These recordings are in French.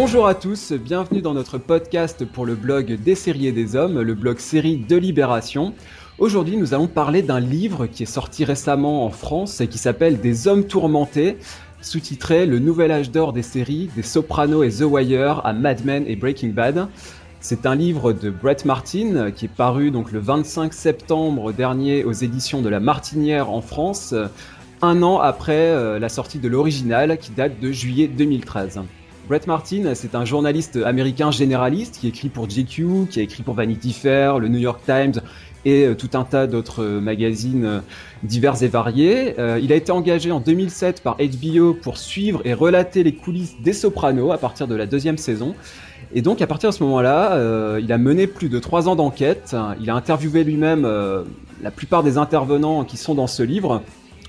Bonjour à tous, bienvenue dans notre podcast pour le blog des séries et des hommes, le blog série de Libération. Aujourd'hui, nous allons parler d'un livre qui est sorti récemment en France et qui s'appelle Des hommes tourmentés, sous-titré Le nouvel âge d'or des séries, des Sopranos et The Wire à Mad Men et Breaking Bad. C'est un livre de Brett Martin qui est paru donc le 25 septembre dernier aux éditions de La Martinière en France, un an après euh, la sortie de l'original qui date de juillet 2013. Brett Martin, c'est un journaliste américain généraliste qui écrit pour GQ, qui a écrit pour Vanity Fair, le New York Times et euh, tout un tas d'autres euh, magazines euh, divers et variés. il a été engagé en 2007 par HBO pour suivre et relater les coulisses des Sopranos à partir de la deuxième saison. Et donc à partir de ce moment-là, il a mené plus de trois ans d'enquête. Il a interviewé lui-même la plupart des intervenants qui sont dans ce livre.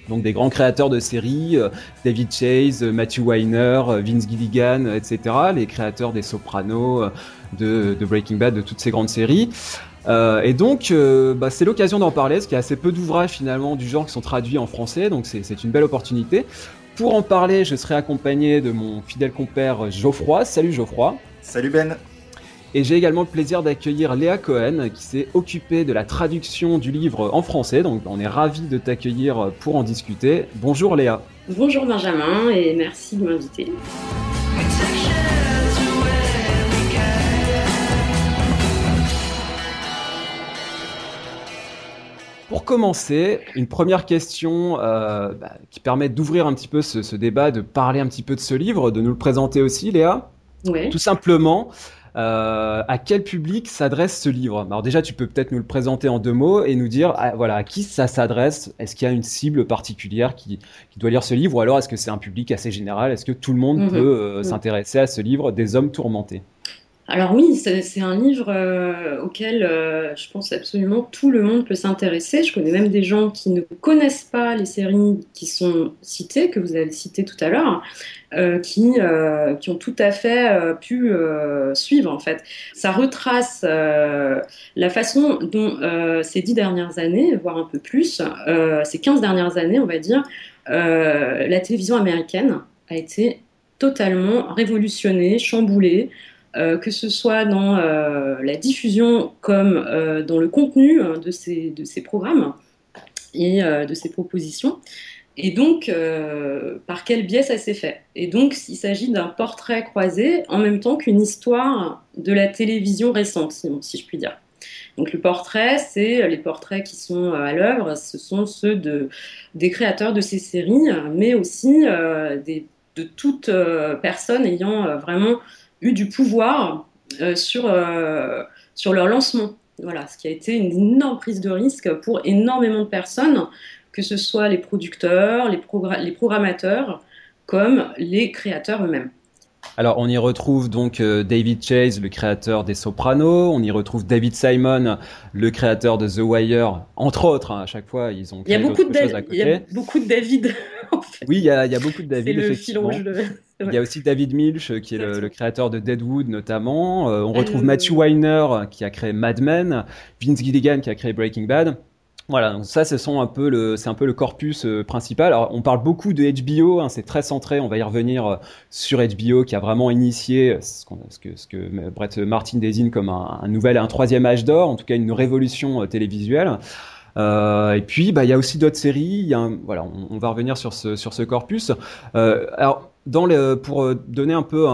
Donc des grands créateurs de séries, David Chase, Matthew Weiner, Vince Gilligan, etc. Les créateurs des Sopranos, de, Breaking Bad, de toutes ces grandes séries. Euh, et donc, euh, bah, c'est l'occasion d'en parler, parce qu'il y a assez peu d'ouvrages finalement du genre qui sont traduits en français, donc c'est une belle opportunité. Pour en parler, je serai accompagné de mon fidèle compère Geoffroy. Salut Geoffroy. Salut Ben. Et j'ai également le plaisir d'accueillir Léa Cohen, qui s'est occupée de la traduction du livre en français. Donc, on est ravis de t'accueillir pour en discuter. Bonjour Léa. Bonjour Benjamin, et merci de m'inviter. Pour commencer, une première question euh, bah, qui permet d'ouvrir un petit peu ce, débat, de parler un petit peu de ce livre, de nous le présenter aussi, Léa. Oui. Tout simplement, euh, à quel public s'adresse ce livre? Alors déjà, tu peux peut-être nous le présenter en deux mots et nous dire, ah, voilà, à qui ça s'adresse? Est-ce qu'il y a une cible particulière qui, doit lire ce livre, ou alors est-ce que c'est un public assez général? Est-ce que tout le monde mhm. peut euh, mhm. s'intéresser à ce livre des hommes tourmentés? Alors oui, c'est un livre euh, auquel euh, je pense absolument tout le monde peut s'intéresser. Je connais même des gens qui ne connaissent pas les séries qui sont citées, que vous avez citées tout à l'heure, euh, qui, qui ont tout à fait pu suivre en fait. Ça retrace la façon dont ces dix dernières années, voire un peu plus, ces quinze dernières années, on va dire, la télévision américaine a été totalement révolutionnée, chamboulée. Euh, que ce soit dans euh, la diffusion comme euh, dans le contenu hein, de, ces, de ces programmes et de ces propositions. Et donc, par quel biais ça s'est fait? Et donc, il s'agit d'un portrait croisé en même temps qu'une histoire de la télévision récente, si, je puis dire. Donc, le portrait, c'est les portraits qui sont à l'œuvre, ce sont ceux de, des créateurs de ces séries, mais aussi des, de toute personne ayant vraiment eu du pouvoir euh, sur, euh, sur leur lancement. Voilà, ce qui a été une énorme prise de risque pour énormément de personnes, que ce soit les producteurs, les, les programmateurs, comme les créateurs eux-mêmes. Alors, on y retrouve donc euh, David Chase, le créateur des Sopranos. On y retrouve David Simon, le créateur de The Wire, entre autres. Hein, à chaque fois, ils ont créé il y a beaucoup de choses à côté. Il y a beaucoup de David. En fait. Oui, il y, a, il y, a, beaucoup de David. effectivement. Il y a aussi David Milch, qui est le, créateur de Deadwood notamment. Euh, on retrouve euh, Matthew Weiner, qui a créé Mad Men. Vince Gilligan, qui a créé Breaking Bad. Voilà, donc ça, un peu le, c'est un peu le corpus euh, principal. Alors, on parle beaucoup de HBO, hein, c'est très centré. On va y revenir euh, sur HBO, qui a vraiment initié ce, que, ce que Brett Martin désigne comme un, nouvel, un troisième âge d'or, en tout cas une révolution euh, télévisuelle. Euh, et puis, bah, il y a aussi d'autres séries. Voilà, on, va revenir sur ce corpus. Euh, alors, pour donner un peu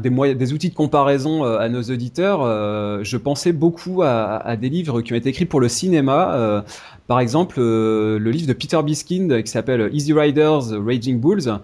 des, outils de comparaison euh, à nos auditeurs, euh, je pensais beaucoup à, des livres qui ont été écrits pour le cinéma. Euh, par exemple, le livre de Peter Biskind qui s'appelle Easy Riders, Raging Bulls,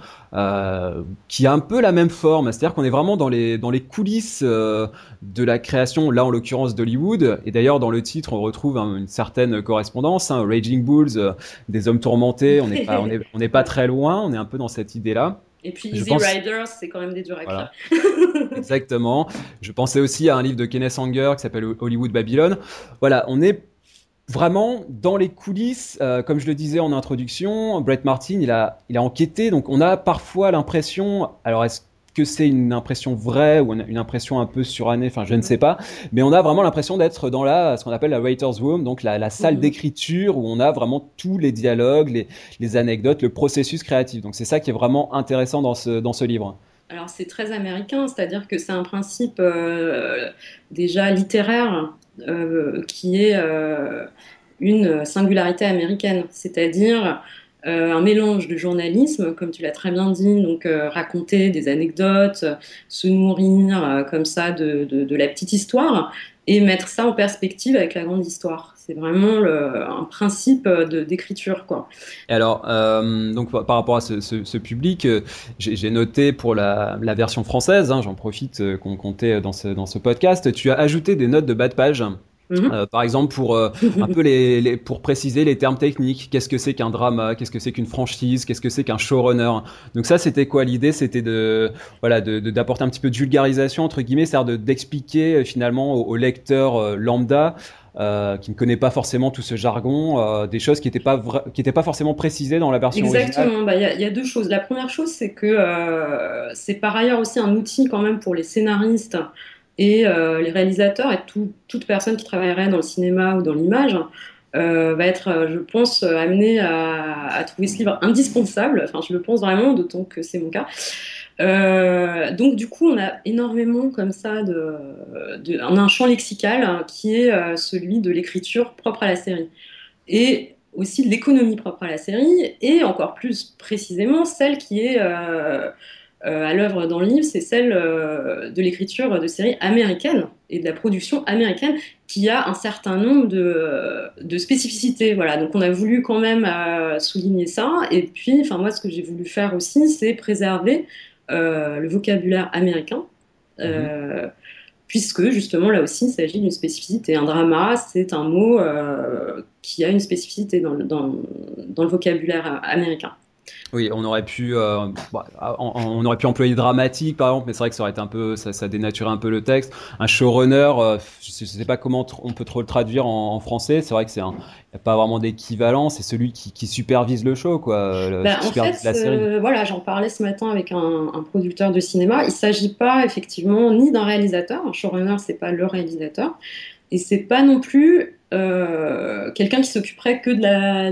qui a un peu la même forme. C'est-à-dire qu'on est vraiment dans les, dans les coulisses de la création, là en l'occurrence d'Hollywood. Et d'ailleurs, dans le titre, on retrouve une certaine correspondance. Hein, Raging Bulls, des hommes tourmentés, on n'est pas, on est pas très loin, on est un peu dans cette idée-là. Et puis Easy Riders, c'est quand même des durs à Exactement. Je pensais aussi à un livre de Kenneth Anger qui s'appelle Hollywood Babylon. Voilà, on est vraiment dans les coulisses, euh, comme je le disais en introduction, Brett Martin, il a, il a enquêté, donc on a parfois l'impression, alors est-ce que c'est une impression vraie ou une impression un peu surannée, enfin je ne sais pas, mais on a vraiment l'impression d'être dans la, ce qu'on appelle la writer's room, donc la, salle mhm. d'écriture où on a vraiment tous les dialogues, les, anecdotes, le processus créatif. Donc c'est ça qui est vraiment intéressant dans ce, dans ce livre. Alors c'est très américain, c'est-à-dire que c'est un principe déjà littéraire qui est une singularité américaine, c'est-à-dire un mélange de journalisme, comme tu l'as très bien dit, donc raconter des anecdotes, se nourrir comme ça de, de, la petite histoire, et mettre ça en perspective avec la grande histoire. C'est vraiment un principe d'écriture, quoi. alors, euh, donc par rapport à ce, public, euh, j'ai noté pour la, version française, hein, j'en profite euh, qu'on comptait dans ce, dans ce podcast, tu as ajouté des notes de bas de page. Mhm. Euh, par exemple, pour euh, un peu les, pour préciser les termes techniques, qu'est-ce que c'est qu'un drama, qu'est-ce que c'est qu'une franchise, qu'est-ce que c'est qu'un showrunner? Donc ça, c'était quoi l'idée? C'était de voilà d'apporter un petit peu de vulgarisation entre guillemets, c'est-à-dire d'expliquer euh, finalement au, lecteur lambda. Qui ne connaît pas forcément tout ce jargon, des choses qui n'étaient pas qui étaient pas forcément précisées dans la version Exactement. Bah, il y, a deux choses. La première chose, c'est que c'est par ailleurs aussi un outil quand même pour les scénaristes et euh, les réalisateurs et toute personne qui travaillerait dans le cinéma ou dans l'image euh, va être, euh, je pense, amené à, trouver ce livre indispensable. Enfin, je le pense vraiment, d'autant que c'est mon cas. Donc du coup, on a énormément comme ça de, de un champ lexical hein, qui est celui de l'écriture propre à la série et aussi de l'économie propre à la série et encore plus précisément celle qui est euh, à l'œuvre dans le livre, c'est celle euh, de l'écriture de séries américaines et de la production américaine qui a un certain nombre de, de spécificités. Voilà, donc on a voulu quand même euh, souligner ça. Et puis, enfin moi, ce que j'ai voulu faire aussi, c'est préserver le vocabulaire américain. Mhm. Puisque justement là aussi il s'agit d'une spécificité. Un drama, c'est un mot qui a une spécificité dans, dans, dans le vocabulaire américain. Oui, on aurait pu, euh, bah, on, aurait pu employer dramatique par exemple, mais c'est vrai que ça aurait été un peu, ça, ça dénaturait un peu le texte. Un showrunner, euh, je, ne sais pas comment on peut trop le traduire en, français. C'est vrai que c'est un, y a pas vraiment d'équivalent. C'est celui qui, supervise le show, quoi. Ben, en fait, la série. Euh, voilà, j'en parlais ce matin avec un, producteur de cinéma. Il s'agit pas effectivement ni d'un réalisateur. Un showrunner, c'est pas le réalisateur, et c'est pas non plus quelqu'un qui s'occuperait que de la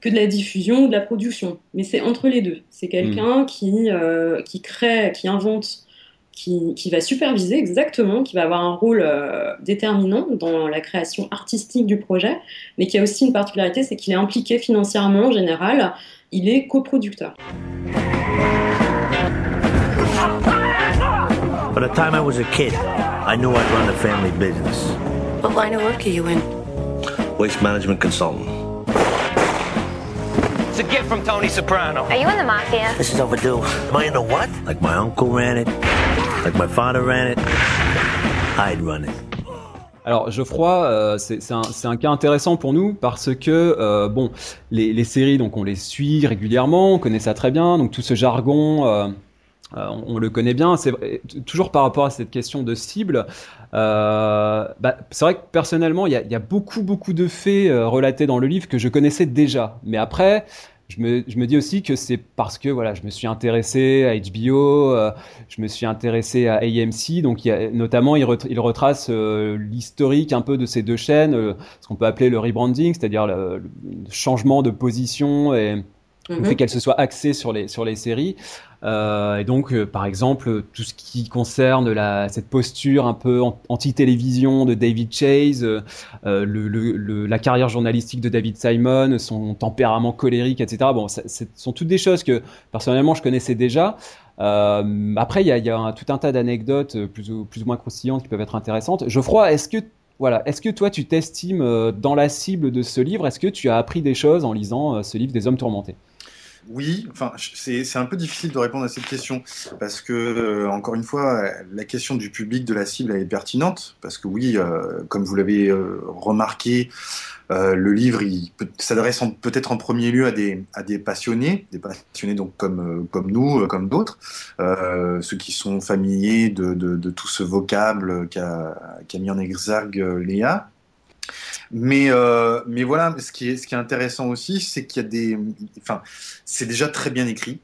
que de la diffusion ou de la production. Mais c'est entre les deux. C'est quelqu'un mm. qui, euh, qui crée, qui invente, qui, qui, va superviser exactement, qui va avoir un rôle euh, déterminant dans la création artistique du projet, mais qui a aussi une particularité, c'est qu'il est impliqué financièrement en général. Il est coproducteur. By the time I was a kid, I knew I'd run a family business. What line of work are you in? Waste management consultant. A gift from Tony Soprano. Are you in the mafia? This is overdue. Am I in the what? Like my uncle ran it, like my father ran it. I'd run it. Alors Geoffroy, euh, c'est un, un, cas intéressant pour nous parce que euh, bon, les, les, séries donc on les suit régulièrement, on connaît ça très bien, donc tout ce jargon. Euh, euh, on, le connaît bien. C'est toujours par rapport à cette question de cible. Euh, bah, c'est vrai que personnellement, il y a, beaucoup beaucoup de faits euh, relatés dans le livre que je connaissais déjà. Mais après, je me, dis aussi que c'est parce que voilà, je me suis intéressé à HBO, je me suis intéressé à AMC, donc il notamment il, retrace l'historique un peu de ces deux chaînes, ce qu'on peut appeler le rebranding, c'est-à-dire le, changement de position et le fait mhm. qu'elles se soient axées sur les sur les séries. Euh, et donc, euh, par exemple, tout ce qui concerne la, cette posture un peu anti-télévision de David Chase, euh, le, le, la carrière journalistique de David Simon, son tempérament colérique, etc. Bon, ce sont toutes des choses que personnellement je connaissais déjà. Après, il y a, y a tout un tas d'anecdotes plus ou, plus ou moins croustillantes qui peuvent être intéressantes. Geoffroy, est-ce que voilà, est-ce que toi tu t'estimes dans la cible de ce livre? Est-ce que tu as appris des choses en lisant ce livre des hommes tourmentés? Oui, enfin, c'est un peu difficile de répondre à cette question parce que, euh, encore une fois, la question du public, de la cible, est pertinente parce que oui, euh, comme vous l'avez euh, remarqué, le livre, s'adresse peut-être en premier lieu à des, passionnés, des passionnés donc comme, nous, comme d'autres, ceux qui sont familiers de, de, tout ce vocable qu'a mis en exergue Léa. Mais, euh, mais voilà, ce qui est, ce qui est intéressant aussi, c'est qu'il y a des. Enfin, c'est déjà très bien écrit.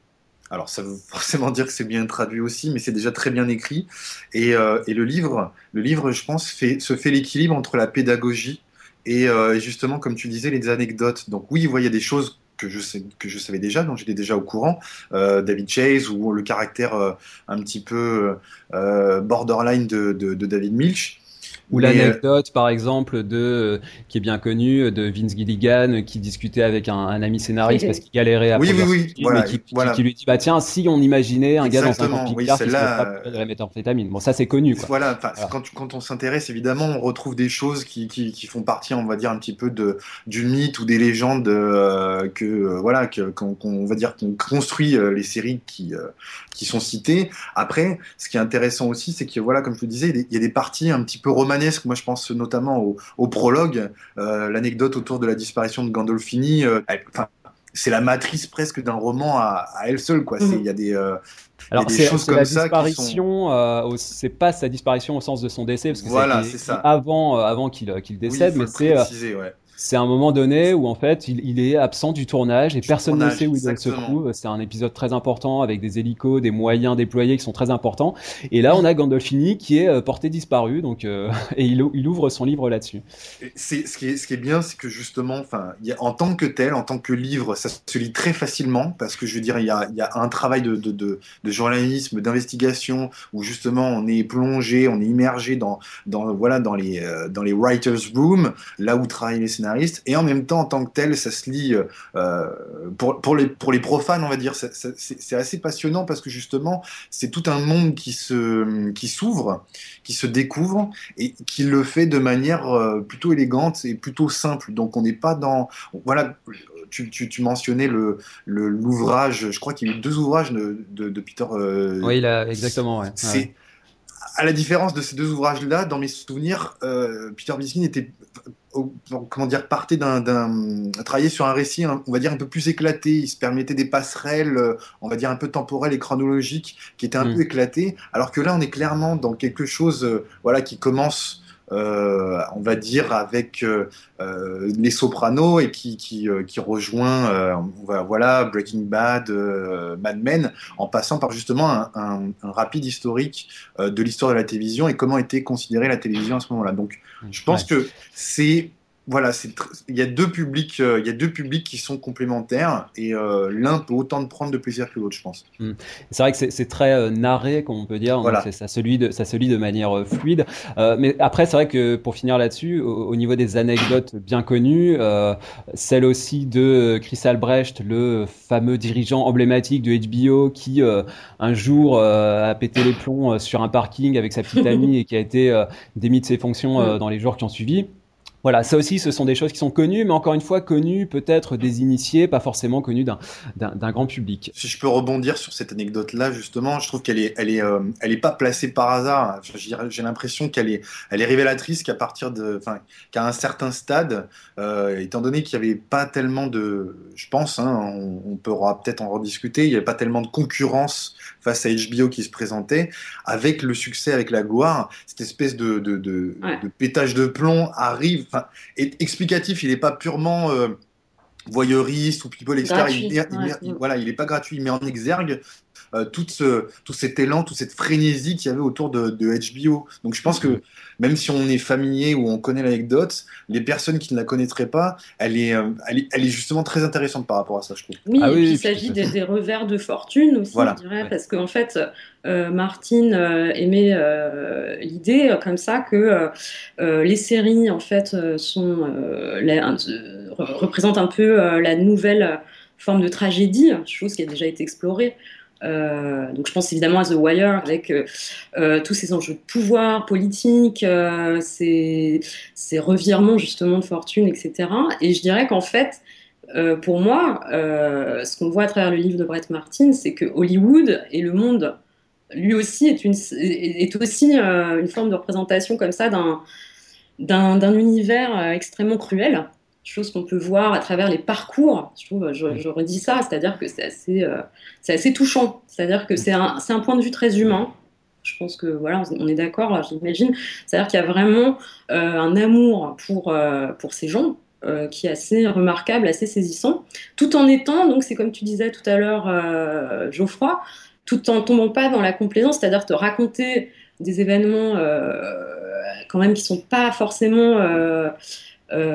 Alors, ça veut forcément dire que c'est bien traduit aussi, mais c'est déjà très bien écrit. Et, euh, et, le livre, le livre, je pense, fait, se fait l'équilibre entre la pédagogie et euh, justement, comme tu disais, les anecdotes. Donc oui, il y a des choses que je, sais, que je savais déjà, dont j'étais déjà au courant, David Chase ou le caractère un petit peu borderline de, David Milch. Ou l'anecdote, par exemple, de euh, qui est bien connue de Vince Gilligan qui discutait avec un, ami scénariste parce qu'il galérait à oui, oui, oui, voilà, qui, qui, lui dit bah tiens si on imaginait un gars dans un camping-car qui serait de la méthamphétamine. Bon ça c'est connu. Quoi. Voilà, Quand, quand on s'intéresse évidemment on retrouve des choses qui, qui, font partie on va dire un petit peu de du mythe ou des légendes euh, que euh, voilà qu'on va dire qu'on construit les séries qui qui sont citées. Après ce qui est intéressant aussi c'est que voilà comme je le disais il y a des parties un petit peu romantiques moi, je pense notamment au, prologue, euh, l'anecdote autour de la disparition de Gandolfini. Euh, c'est la matrice presque d'un roman à, elle seule. Quoi. Il y a des. Euh, alors c'est choses comme la disparition, c'est pas sa disparition au sens de son décès parce que voilà, c'est ça. avant avant qu'il décède, mais c'est c'est un moment donné où en fait il, est absent du tournage et personne ne sait où il se trouve. C'est un épisode très important avec des hélicos, des moyens déployés qui sont très importants. Et là on a Gandolfini qui est euh, porté disparu donc euh, et il, il, ouvre son livre là-dessus. C'est ce qui est ce qui est bien, c'est que justement, enfin, en tant que tel, en tant que livre, ça se lit très facilement parce que je veux dire il y a, il y a un travail de, de, de, de journalisme, d'investigation où justement on est plongé, on est immergé dans dans voilà dans les euh, dans les writers' room, là où travaillent les scénaristes et en même temps, en tant que tel, ça se lit, euh, pour, pour, les, pour les profanes, on va dire, c'est assez passionnant parce que justement, c'est tout un monde qui se qui s'ouvre, qui se découvre et qui le fait de manière euh, plutôt élégante et plutôt simple. Donc on n'est pas dans... Voilà, tu, tu, mentionnais le l'ouvrage, je crois qu'il y a eu deux ouvrages de, de, Peter. Euh, oui, là, exactement. Ouais. C'est à la différence de ces deux ouvrages-là, dans mes souvenirs, Peter Biskin était comment dire, partait d'un, travailler sur un récit, on va dire, un peu plus éclaté. Il se permettait des passerelles, euh, on va dire, un peu temporelles et chronologiques, qui étaient un mm. peu éclatées. Alors que là, on est clairement dans quelque chose, euh, voilà, qui commence. Euh, on va dire avec les Sopranos et qui, qui, rejoint voilà Breaking Bad, Mad Men, en passant par justement un, un rapide historique de l'histoire de la télévision et comment était considérée la télévision à ce moment-là. Donc je pense que c'est voilà, il y a deux publics, euh, il y a deux publics qui sont complémentaires et euh, l'un peut autant de prendre de plaisir que l'autre, je pense. Hmm. C'est vrai que c'est très euh, narré, comme on peut dire. Voilà. Ça se lit de, ça se lit de manière fluide. mais après, c'est vrai que pour finir là-dessus, au, niveau des anecdotes bien connues, celle aussi de Chris Albrecht, le fameux dirigeant emblématique de HBO, qui un jour a pété les plombs sur un parking avec sa petite amie et qui a été démis de ses fonctions dans les jours qui ont suivi. Voilà, ça aussi, ce sont des choses qui sont connues, mais encore une fois, connues peut-être des initiés, pas forcément connues d'un grand public. Si je peux rebondir sur cette anecdote-là, justement, je trouve qu'elle est, elle est, euh, elle est pas placée par hasard. J'ai l'impression qu'elle est, elle est révélatrice qu'à partir de, enfin, qu'à un certain stade, euh, étant donné qu'il n'y avait pas tellement de, je pense, hein, on, on peut-être en rediscuter, il n'y avait pas tellement de concurrence face à HBO qui se présentait, avec le succès, avec la gloire, cette espèce de, de, de, pétage de plomb arrive, enfin, est explicatif, il n'est pas purement euh, voyeuriste ou people, etc. Il, voilà, il n'est pas gratuit, met en exergue euh, tout, ce, tout cet élan, toute cette frénésie qu'il y avait autour de, HBO. Donc je pense que même si on est familier ou on connaît l'anecdote, les personnes qui ne la connaîtraient pas, elle est, euh, elle est, justement très intéressante par rapport à ça, je trouve. Oui, ah il s'agit des, revers de fortune aussi, je dirais, parce qu'en fait, euh, Martine aimait l'idée comme ça que les séries, en fait, sont, représentent un peu la nouvelle forme de tragédie, chose qui a déjà été explorée euh, donc je pense évidemment à The Wire avec euh, euh, tous ces enjeux de pouvoir politique, ces, revirements justement de fortune, etc. Et je dirais qu'en fait, pour moi, ce qu'on voit à travers le livre de Brett Martin, c'est que Hollywood et le monde, lui aussi, est, aussi une forme de représentation comme ça d'un univers extrêmement cruel chose qu'on peut voir à travers les parcours. Je trouve, je, redis ça, c'est-à-dire que c'est assez, euh, c'est assez touchant. C'est-à-dire que c'est un, un, point de vue très humain. Je pense que voilà, on est d'accord, j'imagine. C'est-à-dire qu'il y a vraiment euh, un amour pour, euh, pour ces gens. qui est assez remarquable, assez saisissant, tout en étant, donc c'est comme tu disais tout à l'heure, Geoffroy, tout en tombant pas dans la complaisance, c'est-à-dire te raconter des événements quand même qui sont pas forcément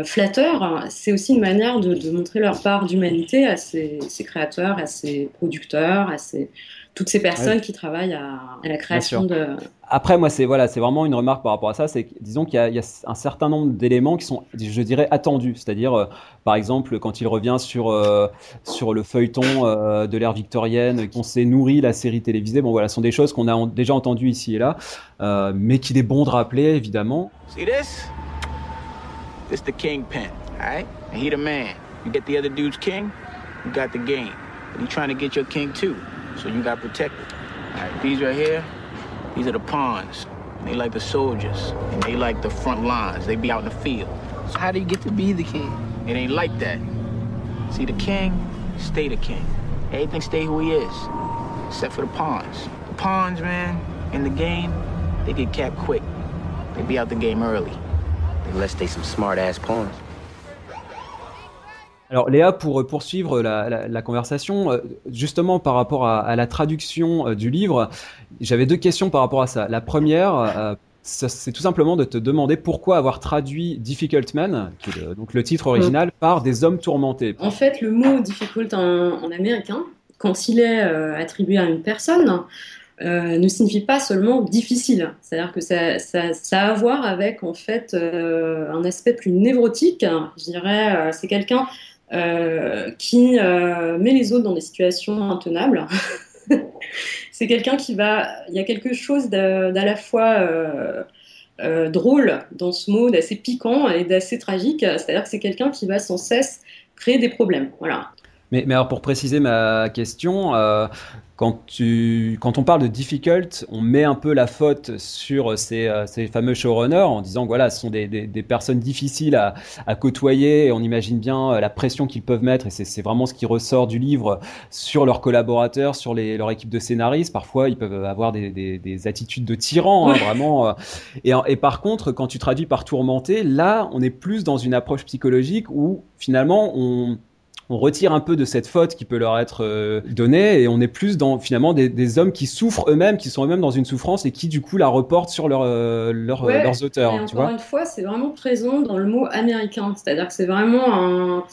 flatteur, c'est aussi une manière de, montrer leur part d'humanité à ces, créateurs, à ces producteurs, à ces, toutes ces personnes qui travaillent à, la création de. Après, moi, c'est voilà, c'est vraiment une remarque par rapport à ça. C'est disons qu'il y, a un certain nombre d'éléments qui sont, je dirais, attendus. C'est-à-dire, euh, par exemple, quand il revient sur euh, sur le feuilleton euh, de l'ère victorienne, qu'on s'est nourri la série télévisée. Bon, voilà, ce sont des choses qu'on a déjà entendues ici et là, mais qu'il est bon de rappeler, évidemment. See This the kingpin, all right? And he the man. You get the other dude's king, you got the game. But he trying to get your king too. So you got protected. All right, these right here, these are the pawns. They like the soldiers, and they like the front lines. They be out in the field. So how do you get to be the king? It ain't like that. See, the king, stay the king. Everything stay who he is, except for the pawns. The pawns, man, in the game, they get capped quick. They be out the game early. Unless they some smart-ass pawns. Alors Léa, pour poursuivre la, conversation, euh, justement par rapport à, la traduction euh, du livre, j'avais deux questions par rapport à ça. La première, euh, c'est tout simplement de te demander pourquoi avoir traduit Difficult Man, qui est donc le titre original, mm. par des hommes tourmentés. En fait, le mot difficult en, américain, quand il est attribué à une personne, ne signifie pas seulement difficile. C'est-à-dire que ça, a à voir avec en fait un aspect plus névrotique. Je dirais, c'est quelqu'un euh, qui euh, met les autres dans des situations intenables. c'est quelqu'un qui va. Il y a quelque chose d'à la fois euh, drôle dans ce mot, d'assez piquant et d'assez tragique. C'est-à-dire que c'est quelqu'un qui va sans cesse créer des problèmes. Voilà. Mais, mais alors pour préciser ma question, quand, tu, quand on parle de difficult, on met un peu la faute sur ces, euh, ces fameux showrunners en disant voilà, ce sont des, des, des personnes difficiles à, à, côtoyer et on imagine bien euh, la pression qu'ils peuvent mettre et c'est vraiment ce qui ressort du livre sur leurs collaborateurs, sur les, leur équipe de scénaristes. Parfois, ils peuvent avoir des, des attitudes de tyrans, hein, vraiment. Euh. Et, et par contre, quand tu traduis par tourmenté, là, on est plus dans une approche psychologique où finalement on on retire un peu de cette faute qui peut leur être euh, donnée et on est plus dans finalement des, hommes qui souffrent eux-mêmes, qui sont eux-mêmes dans une souffrance et qui du coup la reportent sur leur, euh, leur euh, leurs auteurs. Et encore une fois, c'est vraiment présent dans le mot américain, c'est-à-dire que c'est vraiment un,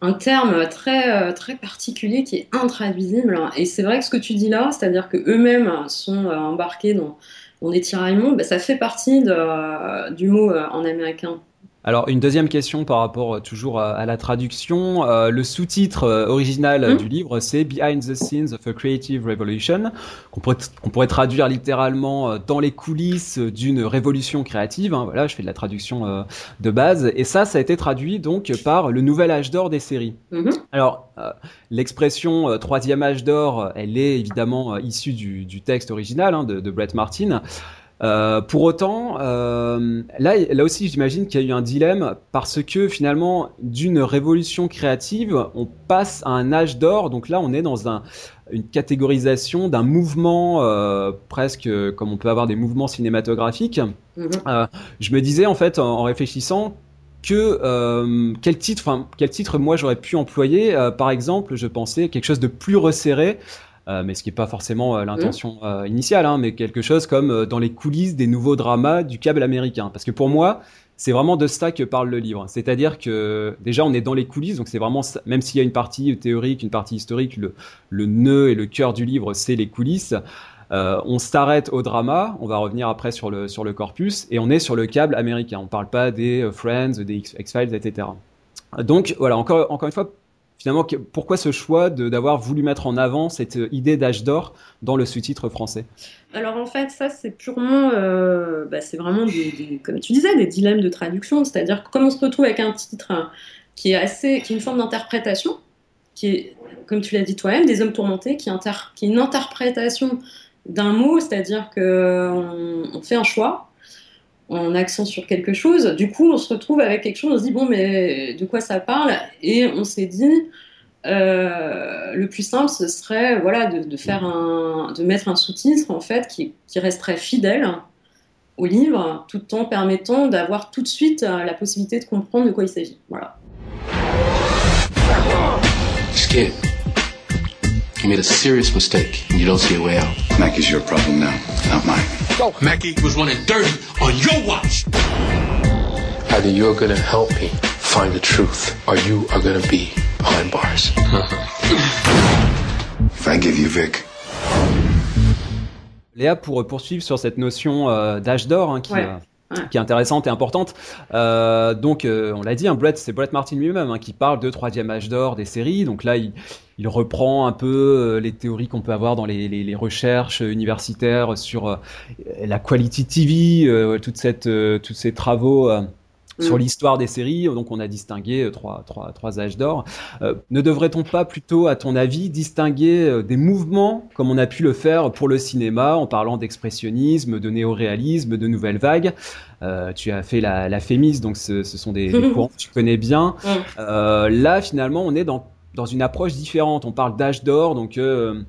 un, terme très très particulier qui est intraduisible. Et c'est vrai que ce que tu dis là, c'est-à-dire que eux-mêmes sont embarqués dans, dans des tiraillements, bah, ça fait partie de, du mot en américain. Alors une deuxième question par rapport euh, toujours à, la traduction. Euh, le sous-titre euh, original hmm? du livre, c'est Behind the Scenes of a Creative Revolution, qu'on pourrait, pourrait, traduire littéralement dans les coulisses d'une révolution créative. Hein, voilà, je fais de la traduction de base. Et ça, ça a été traduit donc par le nouvel âge d'or des séries. Hmm? Alors l'expression troisième âge d'or, elle est évidemment issue du, texte original hein, de, de Brett Martin. Euh, pour autant, euh, là, là aussi, j'imagine qu'il y a eu un dilemme parce que finalement, d'une révolution créative, on passe à un âge d'or. Donc là, on est dans un, une catégorisation d'un mouvement euh, presque comme on peut avoir des mouvements cinématographiques. Euh, je me disais en fait, en, en réfléchissant, que euh, quel titre, enfin quel titre moi j'aurais pu employer. Euh, par exemple, je pensais quelque chose de plus resserré. Euh, mais ce qui n'est pas forcément euh, l'intention euh, initiale, hein, mais quelque chose comme dans les coulisses des nouveaux dramas du câble américain. Parce que pour moi, c'est vraiment de ça que parle le livre. C'est-à-dire que déjà, on est dans les coulisses, donc c'est vraiment, même s'il y a une partie théorique, une partie historique, le, le nœud et le cœur du livre, c'est les coulisses. on s'arrête au drama, on va revenir après sur le, sur le corpus, et on est sur le câble américain. On ne parle pas des Friends, des X-Files, etc. Donc voilà, encore, encore une fois, finalement, pourquoi ce choix d'avoir voulu mettre en avant cette euh, idée d'âge d'or dans le sous-titre français? Alors en fait, ça c'est purement, euh, bah, c'est vraiment, des, comme tu disais, des dilemmes de traduction. C'est-à-dire que comme on se retrouve avec un titre qui est assez, qui est une forme d'interprétation, qui est, comme tu l'as dit toi-même, des hommes tourmentés, qui, qui est une interprétation d'un mot, c'est-à-dire qu'on on fait un choix en accent sur quelque chose. Du coup, on se retrouve avec quelque chose, on se dit, bon, mais de quoi ça parle? Et on s'est dit, euh, le plus simple, ce serait voilà, de, faire un, de mettre un sous-titre en fait, qui, resterait fidèle au livre, tout en permettant d'avoir tout de suite euh, la possibilité de comprendre de quoi il s'agit. Voilà. You made a serious mistake and you don't see a way out. Mackie's your problem now, not mine. Go. Mackie was running dirty on your watch. Either you're gonna help me find the truth, or you are gonna be behind bars. if I give you Vic. Léa, pour poursuivre sur cette notion euh, d'âge d'or hein, qui, Ouais. euh, Qui est intéressante et importante. Euh, donc, euh, on l'a dit, hein, Brett, c'est Brett Martin lui-même hein, qui parle de troisième âge d'or des séries. Donc là, il, il reprend un peu euh, les théories qu'on peut avoir dans les, les- les recherches universitaires sur euh, la quality TV, euh, toute cette, tous ces travaux. Sur Mm. l'histoire des séries, donc on a distingué euh, trois, trois, trois âges d'or. Euh, ne devrait-on pas plutôt, à ton avis, distinguer euh, des mouvements comme on a pu le faire pour le cinéma en parlant d'expressionnisme, de néoréalisme, de nouvelle vague Euh, Tu as fait la, la Fémis, donc ce, ce sont des, des courants que tu connais bien. Mm. Euh, là, finalement, on est dans, dans une approche différente. On parle d'âge d'or, donc euh,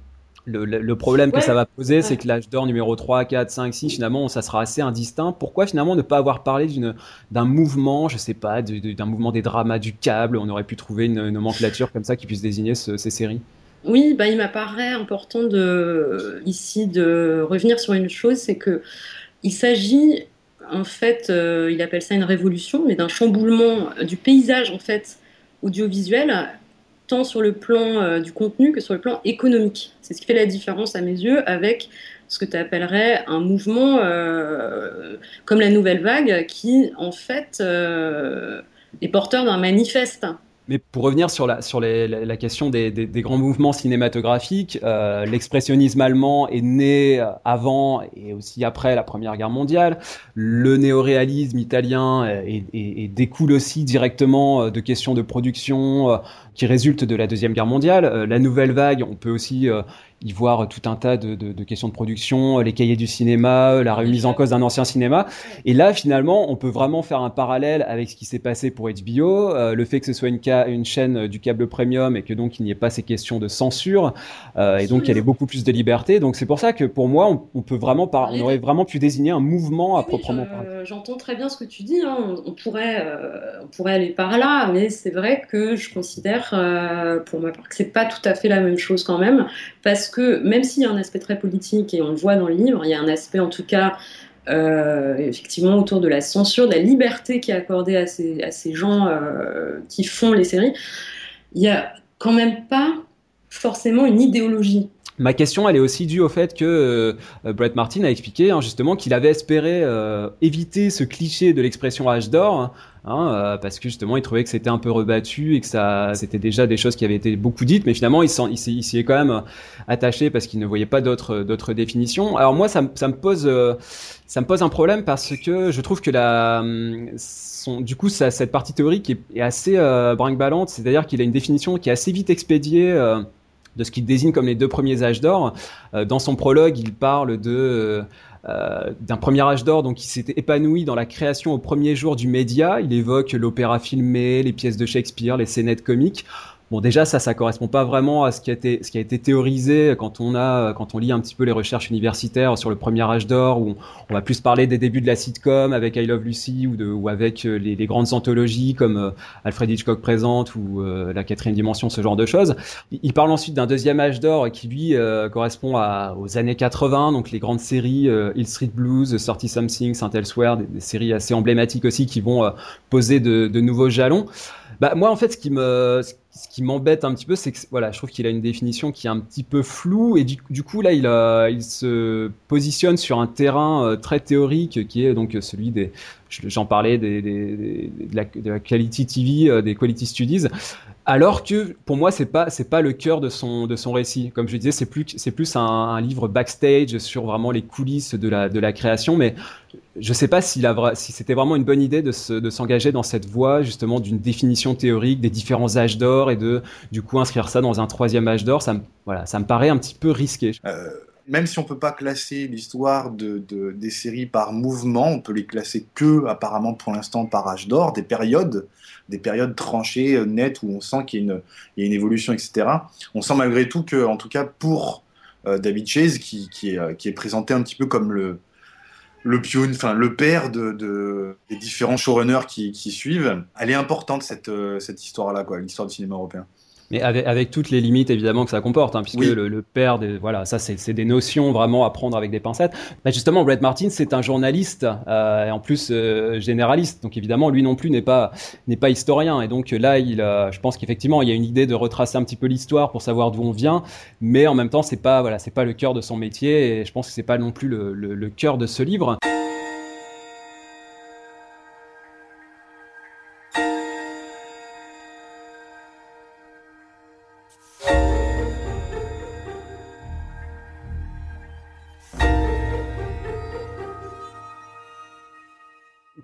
le, le- le problème que ça va poser, c'est que l'âge d'or numéro 3, 4, 5, 6, finalement, ça sera assez indistinct. Pourquoi finalement ne pas avoir parlé d'un mouvement, je sais pas, d'un mouvement des dramas du câble On aurait pu trouver une, une nomenclature comme ça qui puisse désigner ce- ces séries? Oui, bah, il m'apparaît important de, ici de revenir sur une chose, c'est que il s'agit, en fait, euh, il appelle ça une révolution, mais d'un chamboulement du paysage, en fait, audiovisuel, sur le plan euh, du contenu que sur le plan économique. C'est ce qui fait la différence, à mes yeux, avec ce que tu appellerais un mouvement euh, comme la nouvelle vague, qui, en fait, euh, est porteur d'un manifeste. Mais pour revenir sur la, sur la, la question des, des- des grands mouvements cinématographiques, euh, l'expressionnisme allemand est né euh, avant et aussi après la Première Guerre mondiale. Le néoréalisme italien euh, est- est- est- découle aussi directement euh, de questions de production qui résultent de la Deuxième Guerre mondiale. La nouvelle vague, on peut aussi y voir tout un tas de, de- de questions de production, euh, les cahiers du cinéma, euh, la remise en cause d'un ancien cinéma. Et là, finalement, on peut vraiment faire un parallèle avec ce qui s'est passé pour HBO, euh, le fait que ce soit une, ca- une chaîne du câble premium et que donc il n'y ait pas ces questions de censure, euh, et donc il y ait beaucoup plus de liberté. Donc c'est pour ça que pour moi, on, on peut vraiment par- on aurait vraiment pu désigner un mouvement à Oui, proprement parler. J'entends très bien ce que tu dis. hein. On, on pourrait, on pourrait aller par là, mais c'est vrai que je considère, pour ma part, que c'est pas tout à fait la même chose quand même, parce que même s'il y a un aspect très politique et on le voit dans le livre, il y a un aspect en tout cas. euh, effectivement, autour de la censure, de la liberté qui est accordée à ces, gens euh, qui font les séries, il y a quand même pas forcément une idéologie. Ma question, elle est aussi due au fait que euh, Brett Martin a expliqué hein, justement qu'il avait espéré euh, éviter ce cliché de l'expression âge d'or, hein, euh, parce que justement il trouvait que c'était un peu rebattu et que ça, c'était déjà des choses qui avaient été beaucoup dites, mais finalement il s'y est quand même attaché parce qu'il ne voyait pas d'autres d'autres définitions. Alors moi, ça, ça me pose euh, ça me pose un problème parce que je trouve que la hum, son, du coup ça, cette partie théorique est, est assez euh, brinque-ballante, c'est-à-dire qu'il a une définition qui est assez vite expédiée. De ce qu'il désigne comme les deux premiers âges d'or. Euh, dans son prologue, il parle euh, euh, d'un premier âge d'or, donc qui s'était épanoui dans la création au premier jour du média. Il évoque l'opéra filmé, les pièces de Shakespeare, les scénettes comiques. Bon, déjà, ça, ça correspond pas vraiment à ce qui a été, ce qui a été théorisé quand on a, quand on lit un petit peu les recherches universitaires sur le premier âge d'or, où on va plus parler des débuts de la sitcom avec I Love Lucy ou, de, ou avec euh, les, les grandes anthologies comme euh, Alfred Hitchcock présente ou euh, La quatrième dimension, ce genre de choses. Il parle ensuite d'un deuxième âge d'or qui lui euh, correspond à, aux années 80, donc les grandes séries euh, Hill Street Blues, 30 Something, Saint Elsewhere, des, séries assez emblématiques aussi qui vont poser de, de nouveaux jalons. Bah moi en fait ce qui me ce qui m'embête un petit peu c'est que voilà je trouve qu'il a une définition qui est un petit peu floue et du, coup là il se positionne sur un terrain euh, très théorique qui est donc celui des je- j'en parlais des, de la quality TV euh, des quality studies alors que pour moi c'est pas c'est pas le cœur de son de son récit. Comme je disais c'est plus c'est plus un, livre backstage sur vraiment les coulisses de la de la création mais je sais pas s'il a vra- si c'était vraiment une bonne idée de se- de s'engager dans cette voie justement d'une définition théorique des différents âges d'or et de du coup inscrire ça dans un troisième âge d'or. Ça me voilà ça me paraît un petit peu risqué. Euh, même si on peut pas classer l'histoire de, de- des séries par mouvement, on peut les classer que apparemment pour l'instant par âge d'or, des périodes, des périodes tranchées, euh, nettes, où on sent qu'il y, a une- évolution, etc. On sent malgré tout que, en tout cas pour euh, David Chase, qui, qui est, euh, qui est présenté un petit peu comme le le pion, enfin le père de, de- des différents showrunners qui, suivent, elle est importante cette, cette histoire-là, l'histoire du cinéma européen. Mais avec, avec, toutes les limites évidemment que ça comporte, hein, puisque le, le, père, des, voilà, ça c'est des notions vraiment à prendre avec des pincettes. Mais justement, Brett Martin, c'est un journaliste euh, et en plus euh, généraliste, donc évidemment lui non plus n'est pas n'est pas historien. Et donc là, il, je pense qu'effectivement il y a une idée de retracer un petit peu l'histoire pour savoir d'où on vient, mais en même temps c'est pas voilà c'est pas le cœur de son métier et je pense que c'est pas non plus le, le, le cœur de ce livre.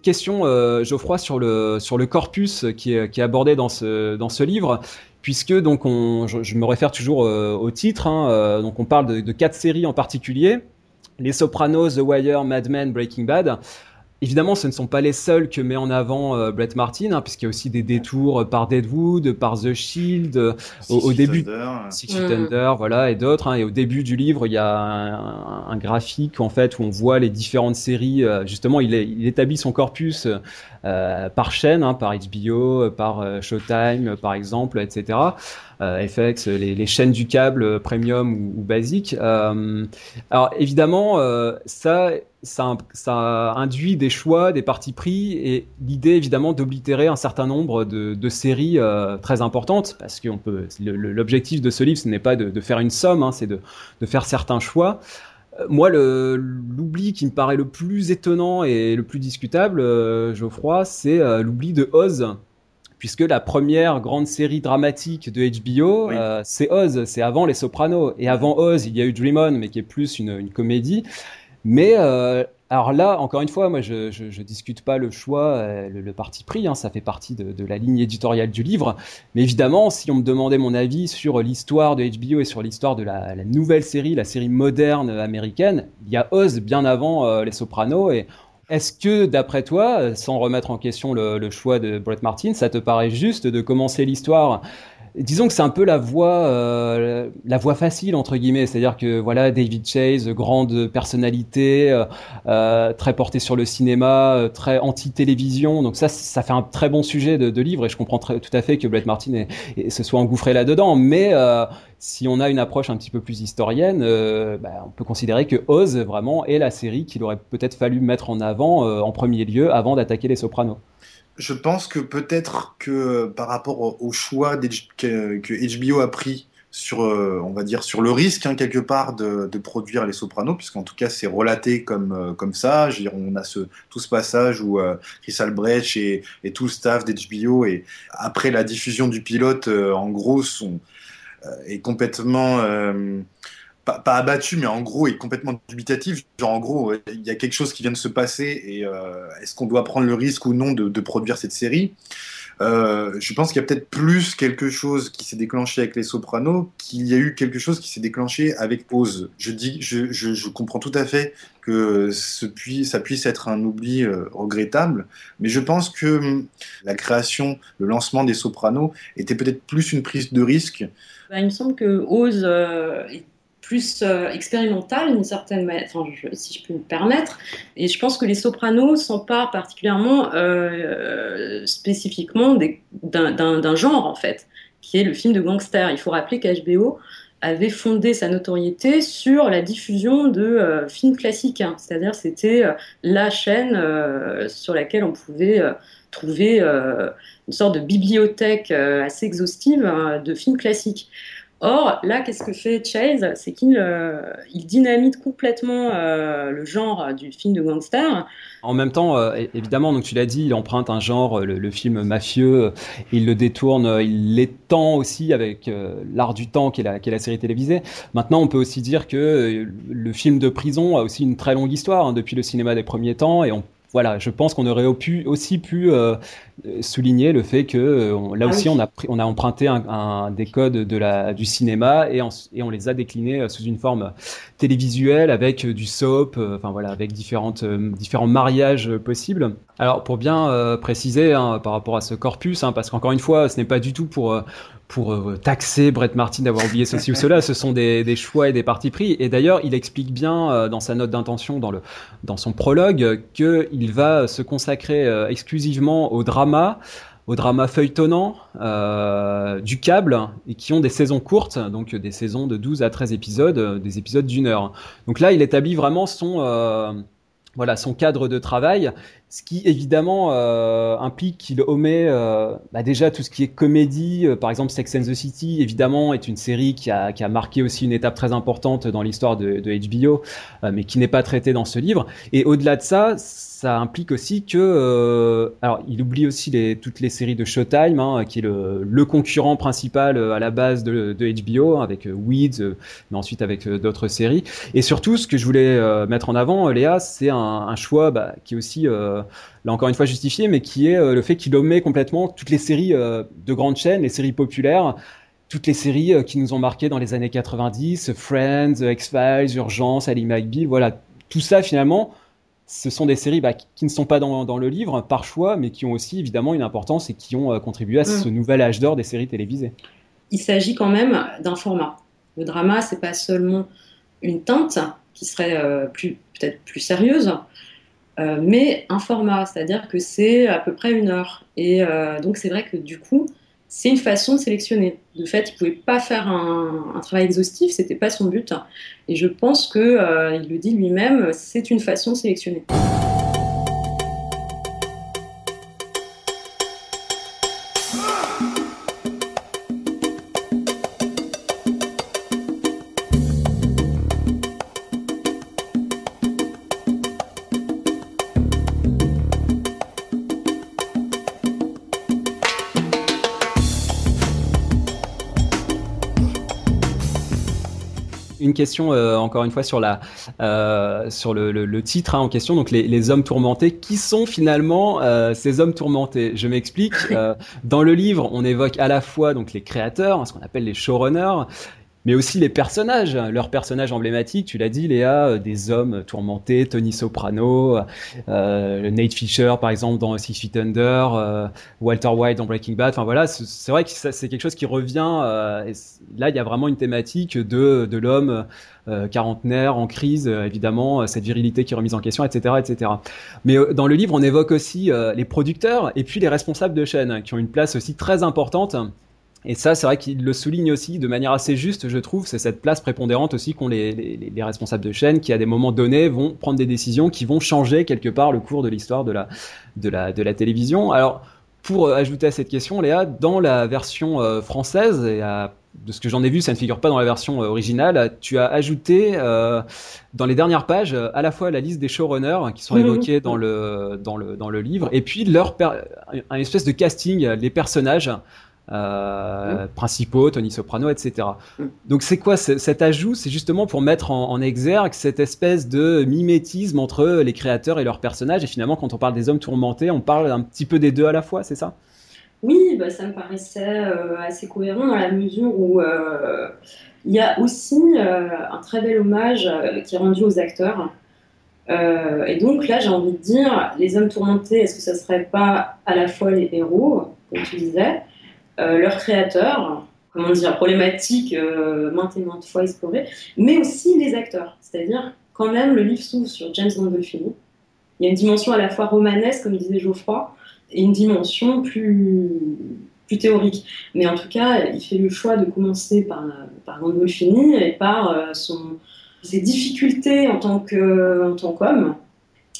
Question, euh, Geoffroy, sur le, sur le corpus qui est, qui est abordé dans ce, dans ce livre, puisque donc on, je, me réfère toujours euh, au titre, hein, euh, donc on parle de, quatre séries en particulier, Les Sopranos, The Wire, Mad Men, Breaking Bad. Évidemment, ce ne sont pas les seuls que met en avant euh, Brett Martin, hein, puisqu'il y a aussi des détours par Deadwood, par The Shield, euh, au, au, début Thunder. Six Feet Under, voilà, et d'autres. Hein, et au début du livre, il y a un, un, graphique en fait où on voit les différentes séries. Euh, justement, il, est, il, établit son corpus euh, par chaîne, hein, par HBO, par euh, Showtime, par exemple, etc. Euh, FX, les, les, chaînes du câble premium ou, ou basique. alors évidemment, ça ça, ça, induit des choix, des partis pris et l'idée évidemment d'oblitérer un certain nombre de, de séries euh, très importantes parce que l'objectif de ce livre ce n'est pas de, de, faire une somme, hein, c'est de, de, faire certains choix. Euh, moi, l'oubli qui me paraît le plus étonnant et le plus discutable, euh, Geoffroy, c'est euh, l'oubli de Oz, puisque la première grande série dramatique de HBO, oui. c'est Oz, c'est avant Les Sopranos. Et avant Oz, il y a eu Dream On, mais qui est plus une, une comédie. Mais euh, alors là, encore une fois, moi, je, je, je discute pas le choix, euh, le, parti pris, hein, ça fait partie de, la ligne éditoriale du livre. Mais évidemment, si on me demandait mon avis sur l'histoire de HBO et sur l'histoire de la, nouvelle série, la série moderne américaine, il y a Oz bien avant euh, Les Sopranos. Et est-ce que, d'après toi, sans remettre en question le choix de Brett Martin, ça te paraît juste de commencer l'histoire disons que c'est un peu la voie, euh, la voie facile entre guillemets, c'est-à-dire que voilà David Chase, grande personnalité, euh, euh, très porté sur le cinéma, très anti-télévision, donc ça, ça fait un très bon sujet de, livre et je comprends tout à fait que Brett Martin se soit engouffré là-dedans, mais si on a une approche un petit peu plus historienne, bah, on peut considérer que Oz vraiment est la série qu'il aurait peut-être fallu mettre en avant en premier lieu avant d'attaquer les Sopranos. Je pense que peut-être que par rapport au choix que, HBO a pris sur, euh, on va dire, sur le risque hein, quelque part de, produire les Sopranos, puisqu'en tout cas c'est relaté comme euh, comme ça. On a tout ce passage où euh, Chris Albrecht et, tout le staff d'HBO et après la diffusion du pilote, en gros, sont est complètement pas, abattu, mais en gros est complètement dubitatif. Genre en gros, il y a quelque chose qui vient de se passer et euh, est-ce qu'on doit prendre le risque ou non de, produire cette série? Euh, Je pense qu'il y a peut-être plus quelque chose qui s'est déclenché avec Les Sopranos qu'il y a eu quelque chose qui s'est déclenché avec Oz. Je dis, je, je, comprends tout à fait que ça puisse être un oubli euh, regrettable, mais je pense que hum, la création, le lancement des Sopranos était peut-être plus une prise de risque. Ben, il me semble que Oz plus euh, expérimentale d'une certaine manière, si je peux me permettre. Et je pense que les sopranos s'emparent particulièrement euh, spécifiquement d'un genre, en fait, qui est le film de gangster. Il faut rappeler qu'HBO avait fondé sa notoriété sur la diffusion de euh, films classiques, hein. c'est-à-dire c'était euh, la chaîne sur laquelle on pouvait trouver une sorte de bibliothèque assez exhaustive hein, de films classiques. Or, là, qu'est-ce que fait Chase? C'est qu'il euh, dynamite complètement euh, le genre du film de gangster. En même temps, euh, évidemment, donc tu l'as dit, il emprunte un genre, le, film mafieux, il le détourne, il l'étend aussi avec l'art du temps qui est, la, série télévisée. Maintenant, on peut aussi dire que le film de prison a aussi une très longue histoire hein, depuis le cinéma des premiers temps et voilà, je pense qu'on aurait aussi pu souligner le fait que euh, là aussi ah oui. on, a pris, on a emprunté un, un, des codes de la, du cinéma et, en, et on les a déclinés euh, sous une forme télévisuelle avec du soap, euh, enfin voilà, avec différentes, euh, différents mariages possibles. Alors pour bien euh, préciser hein, par rapport à ce corpus, hein, parce qu'encore une fois, ce n'est pas du tout pour pour euh, taxer Brett Martin d'avoir oublié ceci ou cela. Ce sont des, des, choix et des partis pris. Et d'ailleurs, il explique bien euh, dans sa note d'intention, dans, le, dans son prologue, qu'il va se consacrer euh, exclusivement au drama au drama feuilletonnant, du câble, et qui ont des saisons courtes, donc des saisons de 12 à 13 épisodes, des épisodes d'une heure. Donc là, il établit vraiment son voilà son cadre de travail, ce qui évidemment euh, implique qu'il omet euh, bah déjà tout ce qui est comédie. Euh, par exemple, Sex and the City, évidemment, est une série qui a, qui a marqué aussi une étape très importante dans l'histoire de, de, HBO, mais qui n'est pas traitée dans ce livre. Et au-delà de ça, ça implique aussi que, euh, alors, il oublie aussi les, toutes les séries de Showtime, hein, qui est le, le, concurrent principal euh, à la base de, de HBO, avec euh, Weeds, euh, mais ensuite avec d'autres séries. Et surtout, ce que je voulais mettre en avant, Léa, c'est un, un, choix bah, qui est aussi, là encore une fois justifié, mais qui est le fait qu'il omet complètement toutes les séries de grandes chaînes, les séries populaires toutes les séries qui nous ont marqué dans les années 90, Friends, X-Files, Urgence, Ali McBeal, voilà, tout ça finalement, ce sont des séries bah, qui ne sont pas dans, dans, le livre par choix, mais qui ont aussi évidemment une importance et qui ont euh, contribué à mm. ce nouvel âge d'or des séries télévisées. Il s'agit quand même d'un format. Le drama, c'est pas seulement une teinte qui serait euh, plus peut-être plus sérieuse, euh, mais un format, c'est-à-dire que c'est à peu près une heure. Et euh, donc c'est vrai que du coup, c'est une façon de sélectionner. De fait, il ne pouvait pas faire un, travail exhaustif, c'était pas son but. Et je pense que, euh, le dit lui-même, c'est une façon de sélectionner. Question euh, encore une fois sur la euh, sur le, le, le titre hein, en question. Donc les, les, hommes tourmentés. Qui sont finalement euh, ces hommes tourmentés? Je m'explique. dans le livre, on évoque à la fois donc les créateurs, ce qu'on appelle les showrunners, mais aussi les personnages, leurs personnages emblématiques, tu l'as dit Léa, euh, des hommes tourmentés, Tony Soprano, euh, Nate Fisher par exemple dans Six Feet Under, euh, Walter White dans Breaking Bad, enfin voilà, c'est vrai que c'est quelque chose qui revient, euh, là il y a vraiment une thématique de, de l'homme euh, quarantenaire, en crise, évidemment, cette virilité qui est remise en question, etc. etc. Mais dans le livre, on évoque aussi les producteurs et puis les responsables de chaîne, qui ont une place aussi très importante et ça, c'est vrai qu'il le souligne aussi de manière assez juste, je trouve, c'est cette place prépondérante aussi qu'ont les, les, les, responsables de chaîne qui, à des moments donnés, vont prendre des décisions qui vont changer quelque part le cours de l'histoire de la, de, la, de la télévision. Alors, pour euh, ajouter à cette question, Léa, dans la version euh, française, et à, de ce que j'en ai vu, ça ne figure pas dans la version euh, originale, tu as ajouté euh, dans les dernières pages à la fois la liste des showrunners qui sont mmh. évoqués dans le, dans, le, dans le livre, et puis leur un espèce de casting, les personnages euh, mmh. principaux, Tony Soprano, etc. Mmh. Donc c'est quoi cet ajout? C'est justement pour mettre en, en, exergue cette espèce de mimétisme entre les créateurs et leurs personnages. Et finalement, quand on parle des hommes tourmentés, on parle un petit peu des deux à la fois, c'est ça? Oui, bah, ça me paraissait euh, assez cohérent dans la mesure où euh, il y a aussi un très bel hommage qui est rendu aux acteurs. Et donc là, j'ai envie de dire, les hommes tourmentés, est-ce que ça serait pas à la fois les héros, comme tu disais, euh, leurs créateurs, comment dire, problématiques euh, maintes et maintes fois explorées, mais aussi les acteurs. C'est-à-dire, quand même, le livre s'ouvre sur James Gandolfini. Il y a une dimension à la fois romanesque, comme disait Geoffroy, et une dimension plus, plus théorique. Mais en tout cas, il fait le choix de commencer par, par Gandolfini et par euh, son, ses difficultés en tant qu'homme,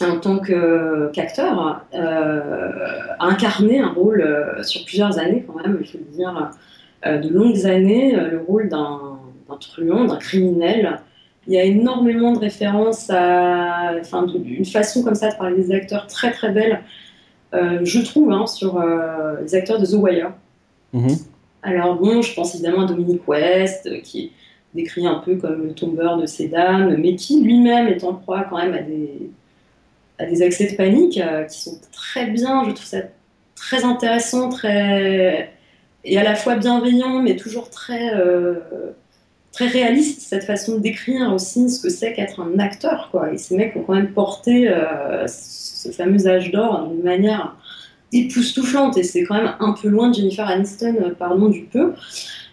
en tant qu'acteur, euh, a incarné un rôle euh, sur plusieurs années quand même, il faut le dire, euh, de longues années, euh, le rôle d'un truand, d'un criminel. Il y a énormément de références à, enfin, de, une façon comme ça de parler des acteurs très très belle, euh, je trouve, hein, sur les acteurs de The Wire. Mm -hmm. Alors bon, je pense évidemment à Dominique West, qui décrit un peu comme le tombeur de ces dames, mais qui lui-même est en proie quand même à des à des accès de panique euh, qui sont très bien. Je trouve ça très intéressant, très et à la fois bienveillant, mais toujours très euh, très réaliste cette façon de décrire aussi ce que c'est qu'être un acteur, quoi. Et ces mecs ont quand même porté euh, ce fameux âge d'or d'une manière époustouflante, et c'est quand même un peu loin de Jennifer Aniston, pardon du peu.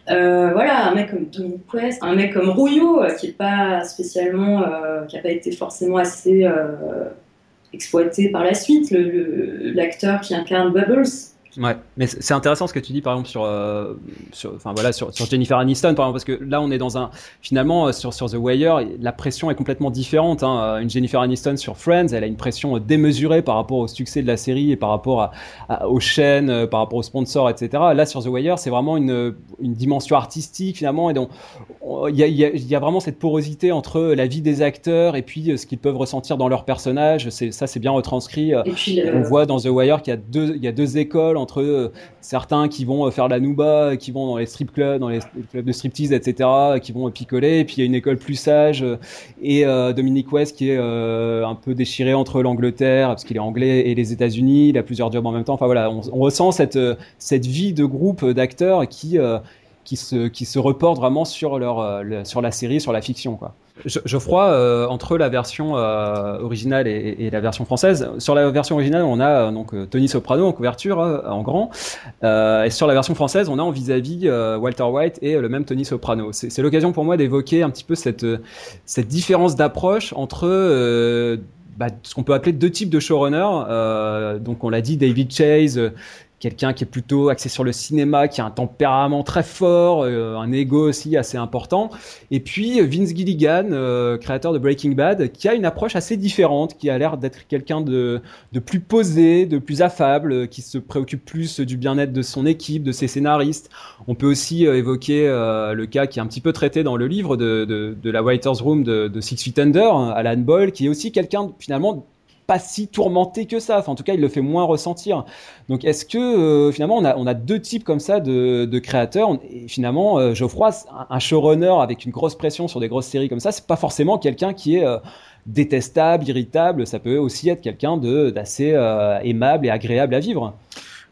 Voilà, un mec comme Dominic West, un mec comme Rouillot, qui est pas spécialement, qui a pas été forcément assez exploité par la suite, l'acteur qui incarne Bubbles, Ouais, mais c'est intéressant ce que tu dis par exemple sur, euh, sur, enfin voilà, sur, sur, Jennifer Aniston par exemple, parce que là on est dans un, finalement euh, sur, sur The Wire, la pression est complètement différente. Hein. Une Jennifer Aniston sur Friends, elle a une pression démesurée par rapport au succès de la série et par rapport à, aux chaînes, euh, par rapport aux sponsors, etc. Là sur The Wire, c'est vraiment une, une dimension artistique finalement, et donc il y a, y, y a, vraiment cette porosité entre la vie des acteurs et puis ce qu'ils peuvent ressentir dans leur personnage. C'est ça, c'est bien retranscrit. On voit dans The Wire qu'il y a deux, il y a deux écoles entre euh, certains qui vont euh, faire la nouba, qui vont dans les strip clubs, dans les clubs de striptease, etc., qui vont picoler. Et puis il y a une école plus sage euh, et Dominique West qui est un peu déchiré entre l'Angleterre parce qu'il est anglais et les États-Unis. Il a plusieurs jobs en même temps. Enfin voilà, on, ressent cette cette vie de groupe d'acteurs qui qui se, qui se reportent vraiment sur, leur, sur la série, sur la fiction. Quoi. Geoffroy, euh, entre la version euh, originale et, la version française, sur la version originale, on a donc Tony Soprano en couverture, en grand, et sur la version française, on a en vis-à-vis Walter White et le même Tony Soprano. C'est l'occasion pour moi d'évoquer un petit peu cette, cette différence d'approche entre bah, ce qu'on peut appeler deux types de showrunners. donc on l'a dit, David Chase, quelqu'un qui est plutôt axé sur le cinéma, qui a un tempérament très fort, euh, un ego aussi assez important. Et puis Vince Gilligan, euh, créateur de Breaking Bad, qui a une approche assez différente, qui a l'air d'être quelqu'un de, plus posé, de plus affable, qui se préoccupe plus du bien-être de son équipe, de ses scénaristes. On peut aussi euh, évoquer le cas qui est un petit peu traité dans le livre de, de, la Writers Room de, de Six Feet Under, hein, Alan Boyle, qui est aussi quelqu'un finalement pas si tourmenté que ça. En tout cas, il le fait moins ressentir. Donc, est-ce que euh, finalement, on a, deux types comme ça de, créateurs? Et finalement, euh, Geoffroy, un, showrunner avec une grosse pression sur des grosses séries comme ça, c'est pas forcément quelqu'un qui est euh, détestable, irritable. Ça peut aussi être quelqu'un d'assez aimable et agréable à vivre.